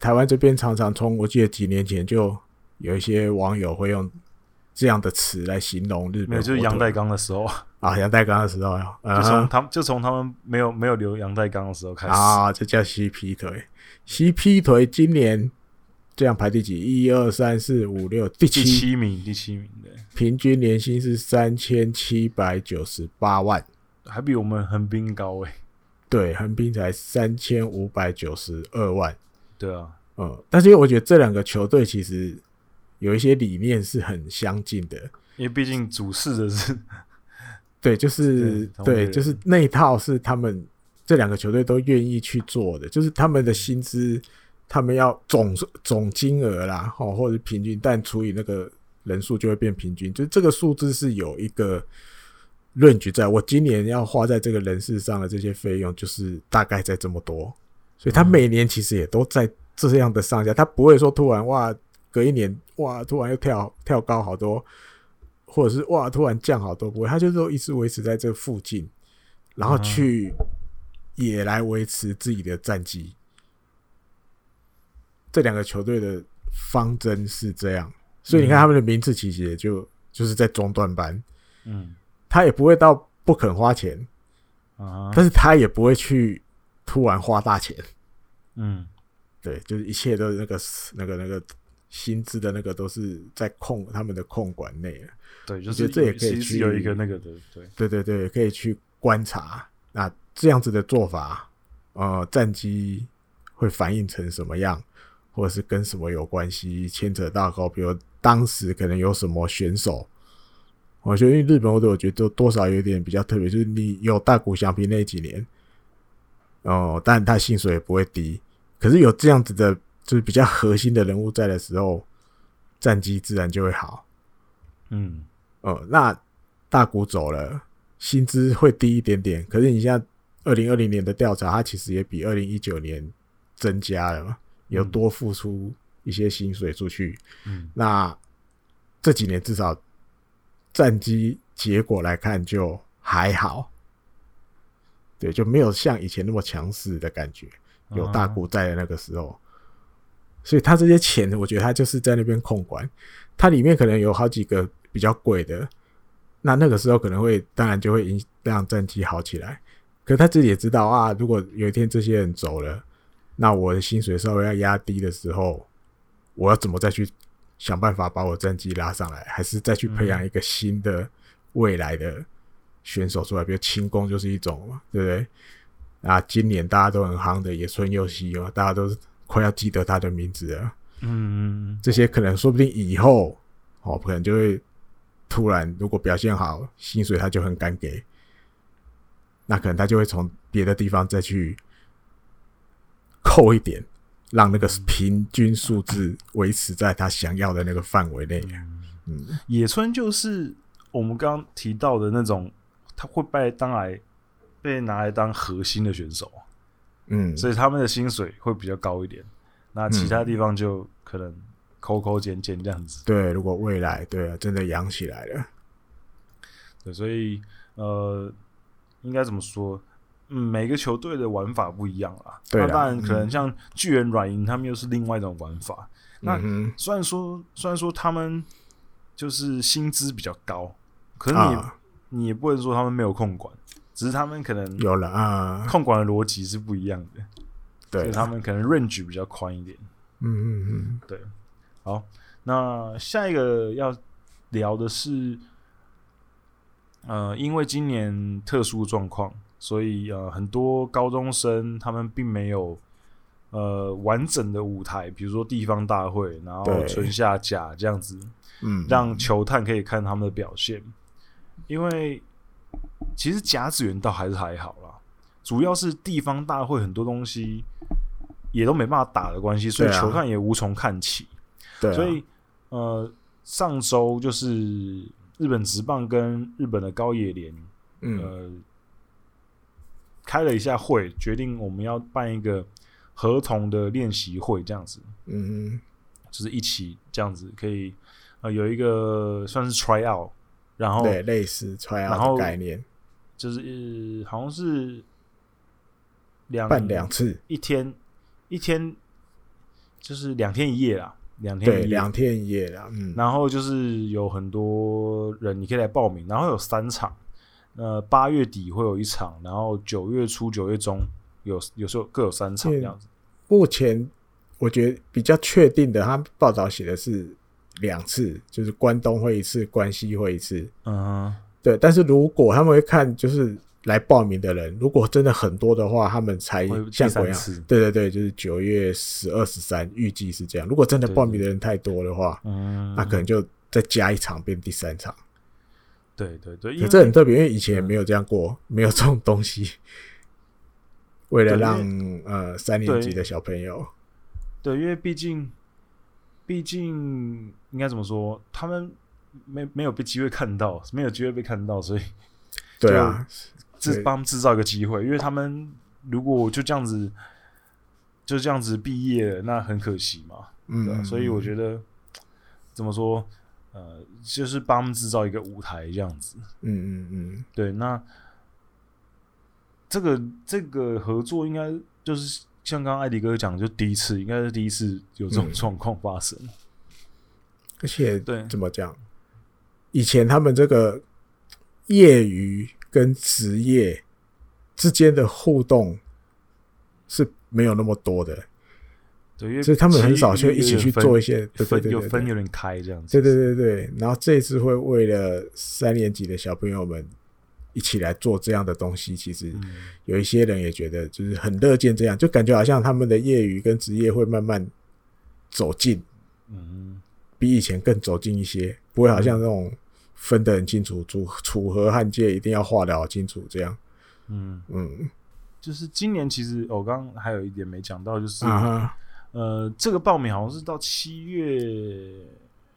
台湾这边常常从我记得几年前就有一些网友会用这样的词来形容日本，没有就是杨代刚的时候。啊，杨代刚的时候，就从他们就从他们没有没有留杨代刚的时候开始。啊，这叫 CP 腿，CP 腿今年这样排第几？一二三四五六，第七。第七名，第七名的，平均年薪是三千七百九十八万，还比我们横滨高诶、欸。对，横滨才三千五百九十二万。对啊，嗯，但是因为我觉得这两个球队其实有一些理念是很相近的，因为毕竟主事的是，<laughs> 对，就是对，就是那一套是他们这两个球队都愿意去做的，就是他们的薪资，他们要总总金额啦，哦，或者平均，但除以那个人数就会变平均，就这个数字是有一个论据在，我今年要花在这个人事上的这些费用，就是大概在这么多。所以他每年其实也都在这样的上下，他不会说突然哇，隔一年哇，突然又跳跳高好多，或者是哇，突然降好多，不会，他就是说一直维持在这附近，然后去也来维持自己的战绩。这两个球队的方针是这样，所以你看他们的名次其实也就就是在中段班，嗯，他也不会到不肯花钱，啊，但是他也不会去。突然花大钱，嗯，对，就是一切都是那个那个那个薪资的那个都是在控他们的控管内，对，就是这也可以去有一个那个的，对，对对对，可以去观察。那这样子的做法，呃，战机会反映成什么样，或者是跟什么有关系，牵扯到高，比如当时可能有什么选手。我觉得因为日本或者我觉得多多少有点比较特别，就是你有大谷翔平那几年，哦，但他薪水也不会低，可是有这样子的，就是比较核心的人物在的时候，战绩自然就会好。嗯，哦，那大谷走了，薪资会低一点点，可是你像二零二零年的调查，它其实也比二零一九年增加了嘛，有多付出一些薪水出去。嗯，那这几年至少。战绩结果来看就还好，对，就没有像以前那么强势的感觉。有大股在的那个时候，所以他这些钱，我觉得他就是在那边控管。它里面可能有好几个比较贵的，那那个时候可能会，当然就会影让战绩好起来。可他自己也知道啊，如果有一天这些人走了，那我的薪水稍微要压低的时候，我要怎么再去？想办法把我战绩拉上来，还是再去培养一个新的未来的选手出来？比如轻功就是一种嘛，对不对？啊，今年大家都很夯的野村佑希嘛，大家都快要记得他的名字了。嗯，这些可能说不定以后哦，可能就会突然如果表现好，薪水他就很敢给，那可能他就会从别的地方再去扣一点。让那个平均数字维持在他想要的那个范围内。嗯，野村就是我们刚刚提到的那种，他会被当来被拿来当核心的选手。嗯，所以他们的薪水会比较高一点。那其他地方就可能抠抠减减这样子。对，如果未来对啊，真的养起来了，对，所以呃，应该怎么说？嗯，每个球队的玩法不一样啦。对啦，那当然可能像巨人、软银，他们又是另外一种玩法。嗯、那虽然说，虽然说他们就是薪资比较高，可是你、啊、你也不能说他们没有控管，只是他们可能有了啊，控管的逻辑是不一样的。对，所以他们可能 range 比较宽一点。嗯嗯嗯，对。好，那下一个要聊的是，呃，因为今年特殊状况。所以呃，很多高中生他们并没有呃完整的舞台，比如说地方大会，然后春夏假这样子，嗯，让球探可以看他们的表现。因为其实甲子园倒还是还好啦，主要是地方大会很多东西也都没办法打的关系，所以球探也无从看起。对啊，所以呃，上周就是日本职棒跟日本的高野联，嗯、呃。开了一下会，决定我们要办一个合同的练习会，这样子，嗯，就是一起这样子可以，呃，有一个算是 try out，然后对类似 try out 的概念，就是、呃、好像是两办两次，一天一天就是两天一夜啦，两天对两天一夜啦，嗯，然后就是有很多人你可以来报名，然后有三场。呃，八月底会有一场，然后九月初、九月中有有时候各有三场这样子。目前我觉得比较确定的，他报道写的是两次，就是关东会一次，关西会一次。嗯，对。但是如果他们会看，就是来报名的人，如果真的很多的话，他们才像这样。对对对，就是九月十二、十三，预计是这样。如果真的报名的人太多的话，嗯，那可能就再加一场，变第三场。对对对，因为这很特别，因为以前也没有这样过，嗯、没有这种东西。为了让呃三年级的小朋友，对，因为毕竟，毕竟应该怎么说，他们没没有被机会看到，没有机会被看到，所以对啊，制帮制造一个机会，因为他们如果就这样子就这样子毕业了，那很可惜嘛。嗯、啊，所以我觉得怎么说？呃，就是帮他们制造一个舞台这样子。嗯嗯嗯，对。那这个这个合作应该就是像刚刚艾迪哥讲，就第一次，应该是第一次有这种状况发生。嗯、而且，对，怎么讲？以前他们这个业余跟职业之间的互动是没有那么多的。对，所以他们很少去一起去做一些，对对对，有分有点开这样子。对对对对，然后这一次会为了三年级的小朋友们一起来做这样的东西。其实有一些人也觉得就是很乐见这样，就感觉好像他们的业余跟职业会慢慢走近，嗯，比以前更走近一些，不会好像那种分得很清楚，楚楚河汉界一定要画得好清楚这样。嗯嗯，就是今年其实我刚刚还有一点没讲到，就是、呃，这个报名好像是到七月，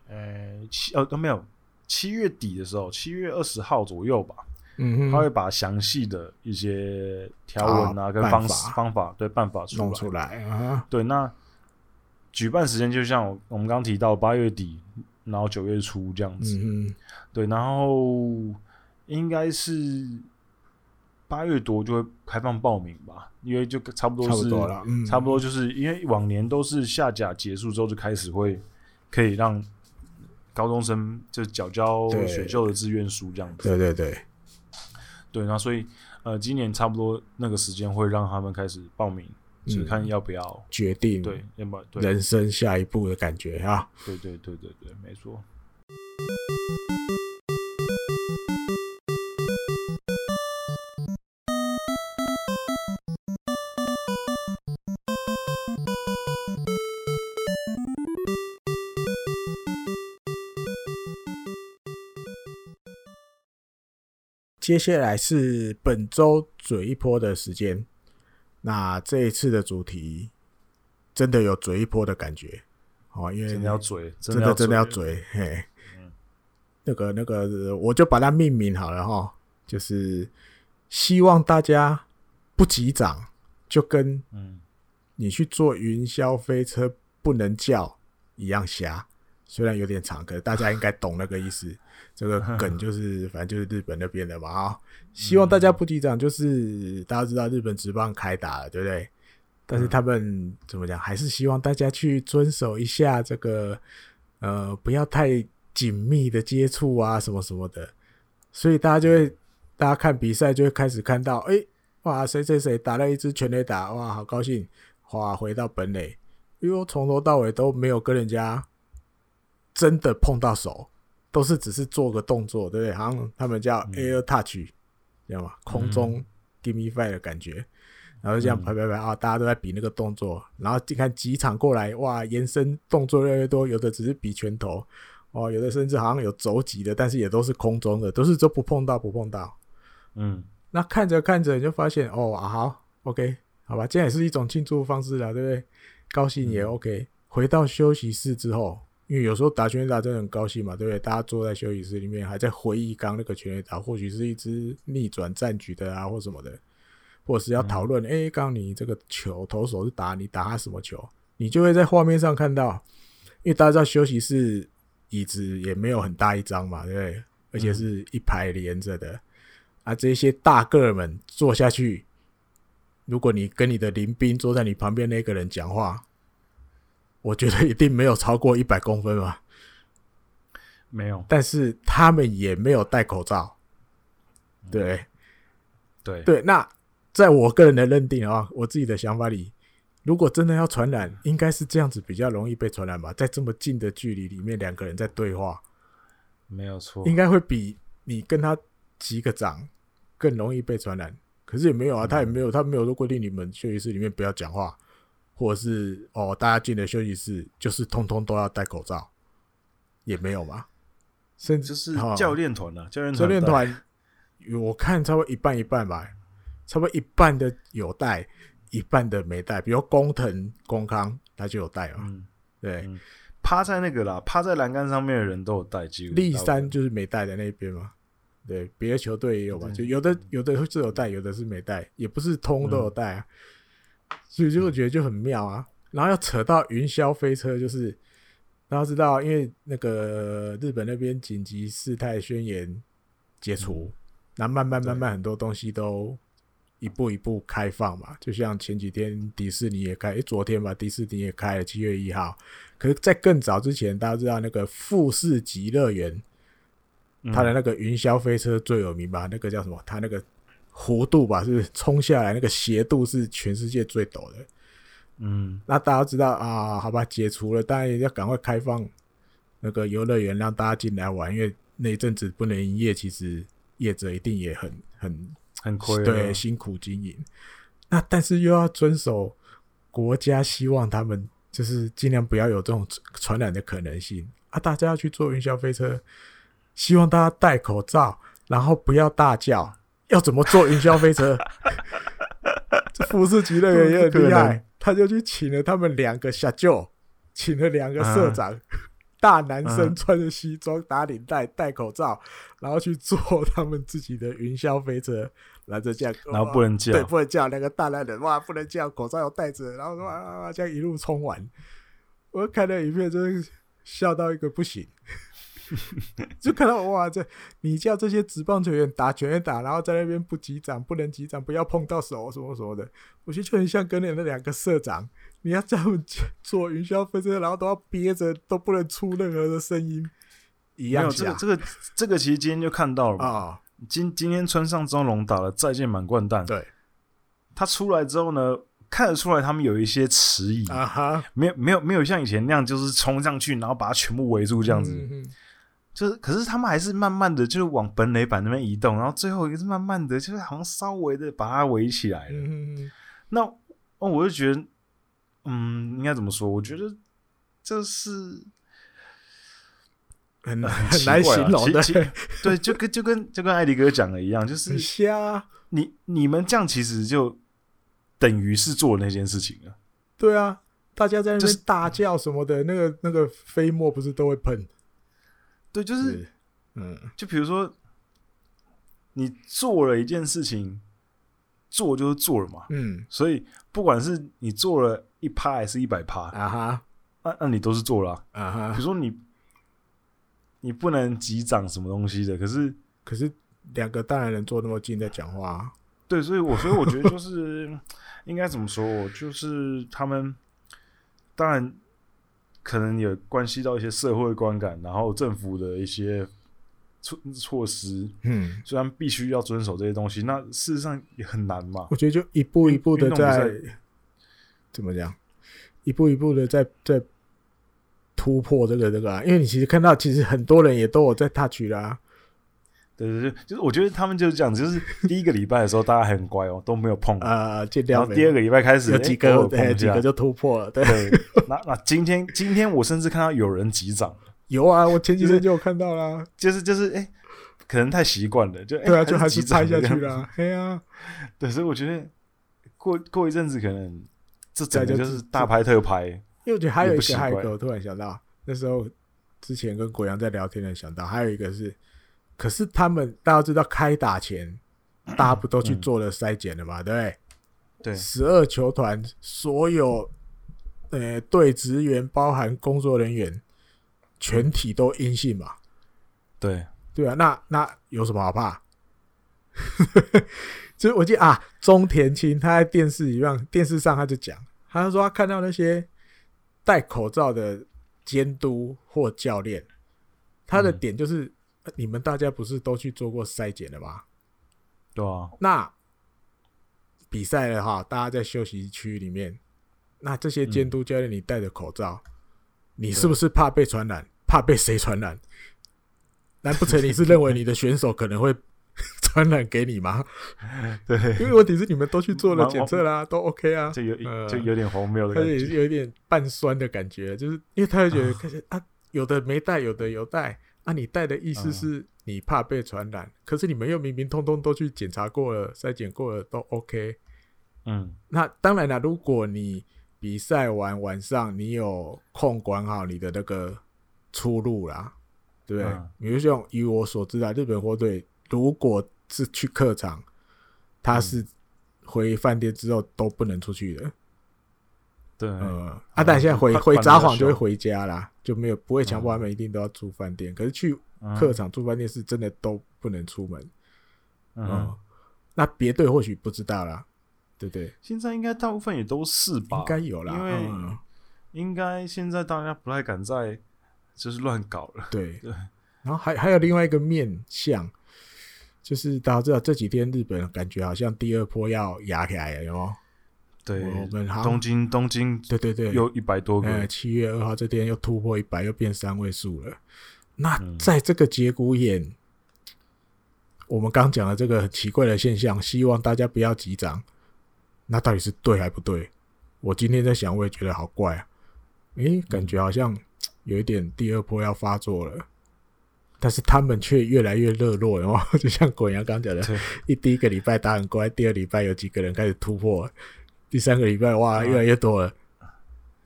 呃七呃都没有七月底的时候，七月二十号左右吧。嗯哼，他会把详细的一些条文啊跟方式方法对办法弄出来。啊，对，那举办时间就像我们刚刚提到八月底，然后九月初这样子。嗯哼，对，然后应该是。八月多就会开放报名吧，因为就差不多是差不多了，嗯，差不多就是因为往年都是下甲结束之后就开始会可以让高中生就缴交选秀的志愿书这样子，对对对，对，那所以呃今年差不多那个时间会让他们开始报名，只看要不要决定对，要不要人生下一步的感觉啊，对对对对对，没错。接下来是本周嘴一波的时间。那这一次的主题真的有嘴一波的感觉哦，因为真的要嘴，真的真的要嘴。嘿，那个那个，我就把它命名好了哈，就是希望大家不急涨，就跟你去坐云霄飞车不能叫一样瞎。虽然有点长，可是大家应该懂那个意思。这个 <laughs> 梗就是，反正就是日本那边的嘛啊。希望大家不击掌，就是大家知道日本职棒开打了，对不对？但是他们怎么讲，还是希望大家去遵守一下这个，呃，不要太紧密的接触啊，什么什么的。所以大家就会，大家看比赛就会开始看到，哎，哇，谁谁谁打了一支全垒打，哇，好高兴，哇，回到本垒，因为从头到尾都没有跟人家。真的碰到手，都是只是做个动作，对不对？好像他们叫 air touch，知道吗？空中 give me five 的感觉，然后就这样拍拍拍啊，大家都在比那个动作，然后你看几场过来，哇，延伸动作越来越多，有的只是比拳头，哦，有的甚至好像有肘击的，但是也都是空中的，都是都不碰到不碰到。嗯，那看着看着你就发现，哦啊好，OK，好吧，这样也是一种庆祝方式了，对不对？高兴也 OK。回到休息室之后。因为有时候打全垒打真的很高兴嘛，对不对？大家坐在休息室里面，还在回忆刚那个全垒打，或许是一支逆转战局的啊，或什么的，或者是要讨论，哎，刚你这个球投手是打你打他什么球？你就会在画面上看到，因为大家知道休息室椅子也没有很大一张嘛，对不对？而且是一排连着的，啊，这些大个儿们坐下去，如果你跟你的邻兵坐在你旁边那个人讲话。我觉得一定没有超过一百公分吧，没有。但是他们也没有戴口罩，对，嗯、对对。那在我个人的认定啊，我自己的想法里，如果真的要传染，应该是这样子比较容易被传染吧？在这么近的距离里面，两个人在对话，没有错，应该会比你跟他击个掌更容易被传染。可是也没有啊，他也没有，他没有说规定你们休息室里面不要讲话。或者是哦，大家进了休息室，就是通通都要戴口罩，也没有嘛。甚至是教练团啊，教练教练团，我看差不多一半一半吧，差不多一半的有戴，一半的没戴。比如工藤工康，他就有戴嘛。嗯、对、嗯，趴在那个啦，趴在栏杆上面的人都有戴。几乎立三就是没戴的那边嘛。对，别的球队也有吧，就有的有的是有戴，有的是没戴，也不是通都有戴啊。嗯所以就会觉得就很妙啊，然后要扯到云霄飞车，就是大家知道，因为那个日本那边紧急事态宣言解除，那慢慢慢慢很多东西都一步一步开放嘛，就像前几天迪士尼也开，诶，昨天吧，迪士尼也开了七月一号，可是，在更早之前，大家知道那个富士急乐园，它的那个云霄飞车最有名吧？那个叫什么？它那个。弧度吧，是冲下来那个斜度是全世界最陡的。嗯，那大家知道啊？好吧，解除了，当然要赶快开放那个游乐园，让大家进来玩。因为那一阵子不能营业，其实业者一定也很很很亏，对，辛苦经营。那但是又要遵守国家希望他们就是尽量不要有这种传染的可能性啊！大家要去坐云霄飞车，希望大家戴口罩，然后不要大叫。要怎么坐云霄飞车？<laughs> 这福士级的人也很厉害，他就去请了他们两个小舅，请了两个社长，啊、大男生穿着西装打领带戴口罩，然后去坐他们自己的云霄飞车，然后这样，然后不能叫，对，不能叫两个大男人哇，不能叫，口罩要戴着，然后说啊，这样一路冲完，我看到影片真是笑到一个不行。<laughs> 就看到哇，这你叫这些职棒球员打全垒打，然后在那边不击掌，不能击掌，不要碰到手，什么什么的。我觉得就很像跟你那两个社长，你要这样做云霄飞车，然后都要憋着，都不能出任何的声音，一样。这个这个这个，其实今天就看到了啊、哦。今今天穿上中龙打了再见满贯弹，对，他出来之后呢，看得出来他们有一些迟疑没有没有没有像以前那样，就是冲上去，然后把他全部围住这样子。嗯就是，可是他们还是慢慢的，就是往本垒板那边移动，然后最后一个是慢慢的，就是好像稍微的把它围起来了。嗯、那哦，我就觉得，嗯，应该怎么说？我觉得这是很很难形容的。对，就跟就跟就跟艾迪哥讲的一样，就是瞎。你你们这样其实就等于是做那件事情了。对啊，大家在那边大叫什么的，就是、那个那个飞沫不是都会喷？对，就是，嗯，就比如说，你做了一件事情，做就是做了嘛，嗯，所以不管是你做了一趴还是一百趴，啊哈，那那你都是做了啊，啊哈。比如说你，你不能击掌什么东西的，可是可是两个大男人坐那么近在讲话，对，所以我所以我觉得就是 <laughs> 应该怎么说，就是他们当然。可能也关系到一些社会观感，然后政府的一些措措施，嗯，虽然必须要遵守这些东西，那事实上也很难嘛。我觉得就一步一步的在怎么讲，一步一步的在在突破这个这个啊，因为你其实看到，其实很多人也都有在 touch 啦。对对对，就是我觉得他们就是这样，就是第一个礼拜的时候，大家很乖哦，都没有碰啊，尽量。然后第二个礼拜开始，有几个、对几个就突破了。<laughs> 对，对那那今天今天我甚至看到有人击掌，<laughs> 有啊，我前几天就有看到啦，就是就是哎、欸，可能太习惯了，就、欸、对啊，就还是拍下去了。对啊，对，所以我觉得过过一阵子可能这整个就是大拍特拍。因为我觉得还有一个，还有一个，我突然想到那时候之前跟国阳在聊天的，想到还有一个是。可是他们大家知道，开打前 <clears throat> 大家不都去做了筛检了嘛？对不对？对，十二球团所有呃队职员，包含工作人员，全体都阴性嘛？对对啊，那那有什么好怕？<laughs> 就我记得啊，中田青他在电视一样，电视上他就讲，他就说他看到那些戴口罩的监督或教练，他的点就是。嗯你们大家不是都去做过筛检了吗？对啊。那比赛了哈，大家在休息区里面，那这些监督教练，你戴着口罩，嗯，你是不是怕被传染？怕被谁传染？难不成你是认为你的选手可能会 <laughs> 传染给你吗？<laughs> 对，因为问题是你们都去做了检测啦，都 OK 啊，就有就有点荒谬的感觉，有点半酸的感觉，就是因为他会觉得，<laughs> 可啊，有的没戴，有的有戴。那、啊、你带的意思是你怕被传染，嗯，可是你们又明明通通都去检查过了，筛检过了都 OK。嗯，那当然了，如果你比赛完晚上你有空管好你的那个出路啦，对不对？嗯、比如像以我所知啊，日本火腿如果是去客场，他是回饭店之后都不能出去的。对，呃，啊，但现在回回札幌就会回家啦，就没有不会强迫他们一定都要住饭店，可是去客场住饭店是真的都不能出门。嗯，那别队或许不知道啦，对不对？现在应该大部分也都是吧，应该有啦，因为应该现在大家不太敢再就是乱搞了。对 <laughs> 对，然后还还有另外一个面向，就是大家知道这几天日本感觉好像第二波要压起来了，有吗？对，我们东京东京对对对，又一百多个。七月二号这天又突破一百，又变三位数了。那在这个节骨眼，我们刚讲的这个很奇怪的现象，希望大家不要急涨，那到底是对还不对？我今天在想，我也觉得好怪啊！诶，感觉好像有一点第二波要发作了，但是他们却越来越热络，然后 <laughs> 就像滚阳刚讲的，一第一个礼拜打很乖，第二礼拜有几个人开始突破，第三个礼拜哇，越来越多了。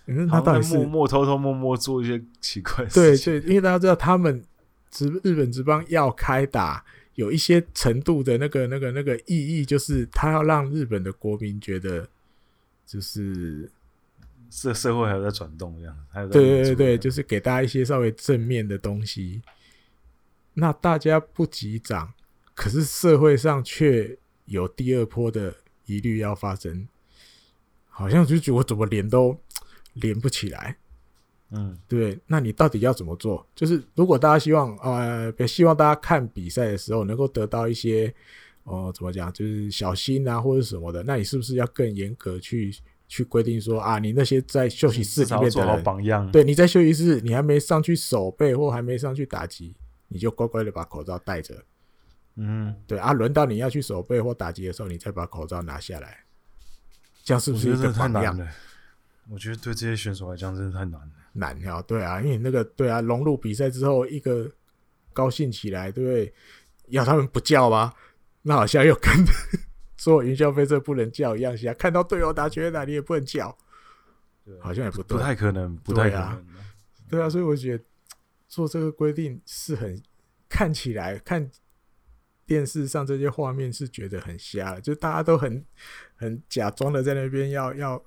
嗯，他到底是默默偷偷摸摸做一些奇怪的事情？对对，因为大家知道他们职日本职棒要开打，有一些程度的那个那个那个意义，就是他要让日本的国民觉得，就是社社会还在转动这样，还有对对对对，就是给大家一些稍微正面的东西。那大家不急涨，可是社会上却有第二波的疑虑要发生，好像就觉得我怎么连都。<tsk> 连不起来，嗯，对，那你到底要怎么做？就是如果大家希望，呃，希望大家看比赛的时候能够得到一些，哦、呃，怎么讲，就是小心啊，或者什么的，那你是不是要更严格去去规定说啊，你那些在休息室里面的人，榜样，对，你在休息室，你还没上去守备或还没上去打击，你就乖乖的把口罩戴着，嗯，对啊，轮到你要去守备或打击的时候，你再把口罩拿下来，这样是不是一个榜样？我觉得对这些选手来讲真的太难了，难啊，对啊，因为那个对啊，融入比赛之后，一个高兴起来，对不对？要他们不叫吗？那好像又跟 <laughs> 做云霄飞车不能叫一样，现在看到队友打全垒打，你也不能叫，好像也不不太可能，不太可能，对啊，对啊，所以我觉得做这个规定是很看起来看电视上这些画面是觉得很瞎，就大家都很很假装的在那边要要。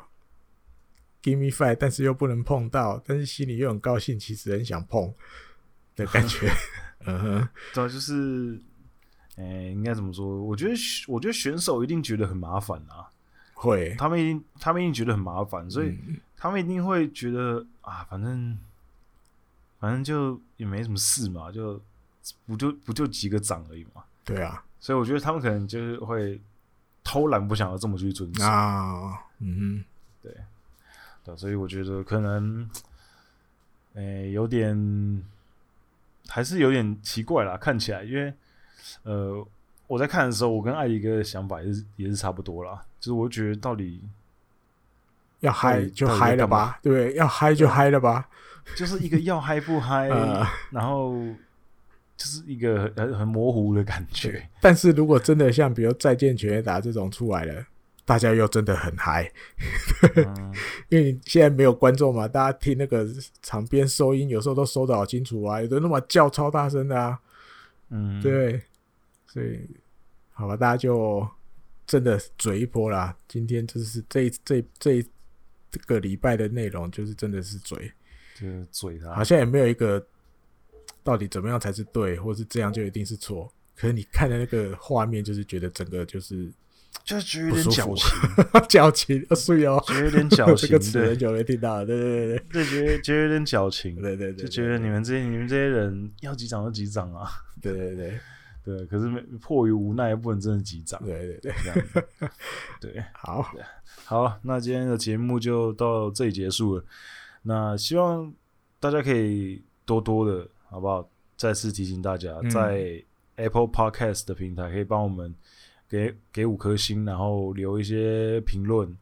Give me five，但是又不能碰到，但是心里又很高兴，其实很想碰的感觉。<laughs> 嗯哼，对，就是，哎、欸，应该怎么说？我觉得，我觉得选手一定觉得很麻烦啊。会，他们一定，他们一定觉得很麻烦，所以他们一定会觉得啊，反正，反正就也没什么事嘛，就不就不就几个掌而已嘛。对啊，所以我觉得他们可能就是会偷懒，不想要这么去遵守啊。嗯哼，对。所以我觉得可能，诶、欸，有点还是有点奇怪啦。看起来，因为呃，我在看的时候，我跟艾迪哥的想法也是也是差不多啦。就是我觉得到底要嗨就嗨了吧，对，要嗨就嗨了吧，<laughs> 就是一个要嗨不嗨，<laughs> 呃、然后就是一个很很模糊的感觉。但是如果真的像比如再见全垒打这种出来了。大家又真的很嗨，嗯，<laughs> 因为你现在没有观众嘛，大家听那个场边收音，有时候都收得好清楚啊，有的那么叫超大声的啊，嗯，对，所以好吧，大家就真的嘴一波啦。今天就是这这这这个礼拜的内容，就是真的是嘴，就是嘴他，好像也没有一个到底怎么样才是对，或是这样就一定是错。可是你看的那个画面，就是觉得整个就是。就是觉得有点矫情，<laughs> 矫情，所以哦，觉得有点矫情。<laughs> 这个词很久没听到，对对对对，觉得觉得有点矫情，对对对，就觉得你们这些你们这些人要几掌就几掌啊，对对对。对，<laughs> 可是迫于无奈不能真的几掌，对对对，这样子，对，好，好，那今天的节目就到这里结束了。那希望大家可以多多的，好不好？再次提醒大家，在 Apple Podcast 的平台可以帮我们。给给五颗星，然后留一些评论。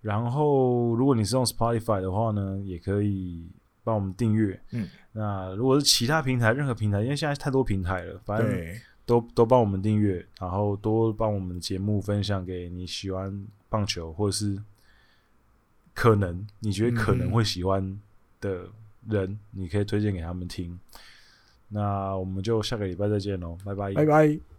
然后，如果你是用 Spotify 的话呢，也可以帮我们订阅。嗯，那如果是其他平台，任何平台，因为现在太多平台了，反正都都帮我们订阅，然后多帮我们的节目分享给你喜欢棒球或者是可能你觉得可能会喜欢的人，你可以推荐给他们听。那我们就下个礼拜再见喽，拜拜，拜拜。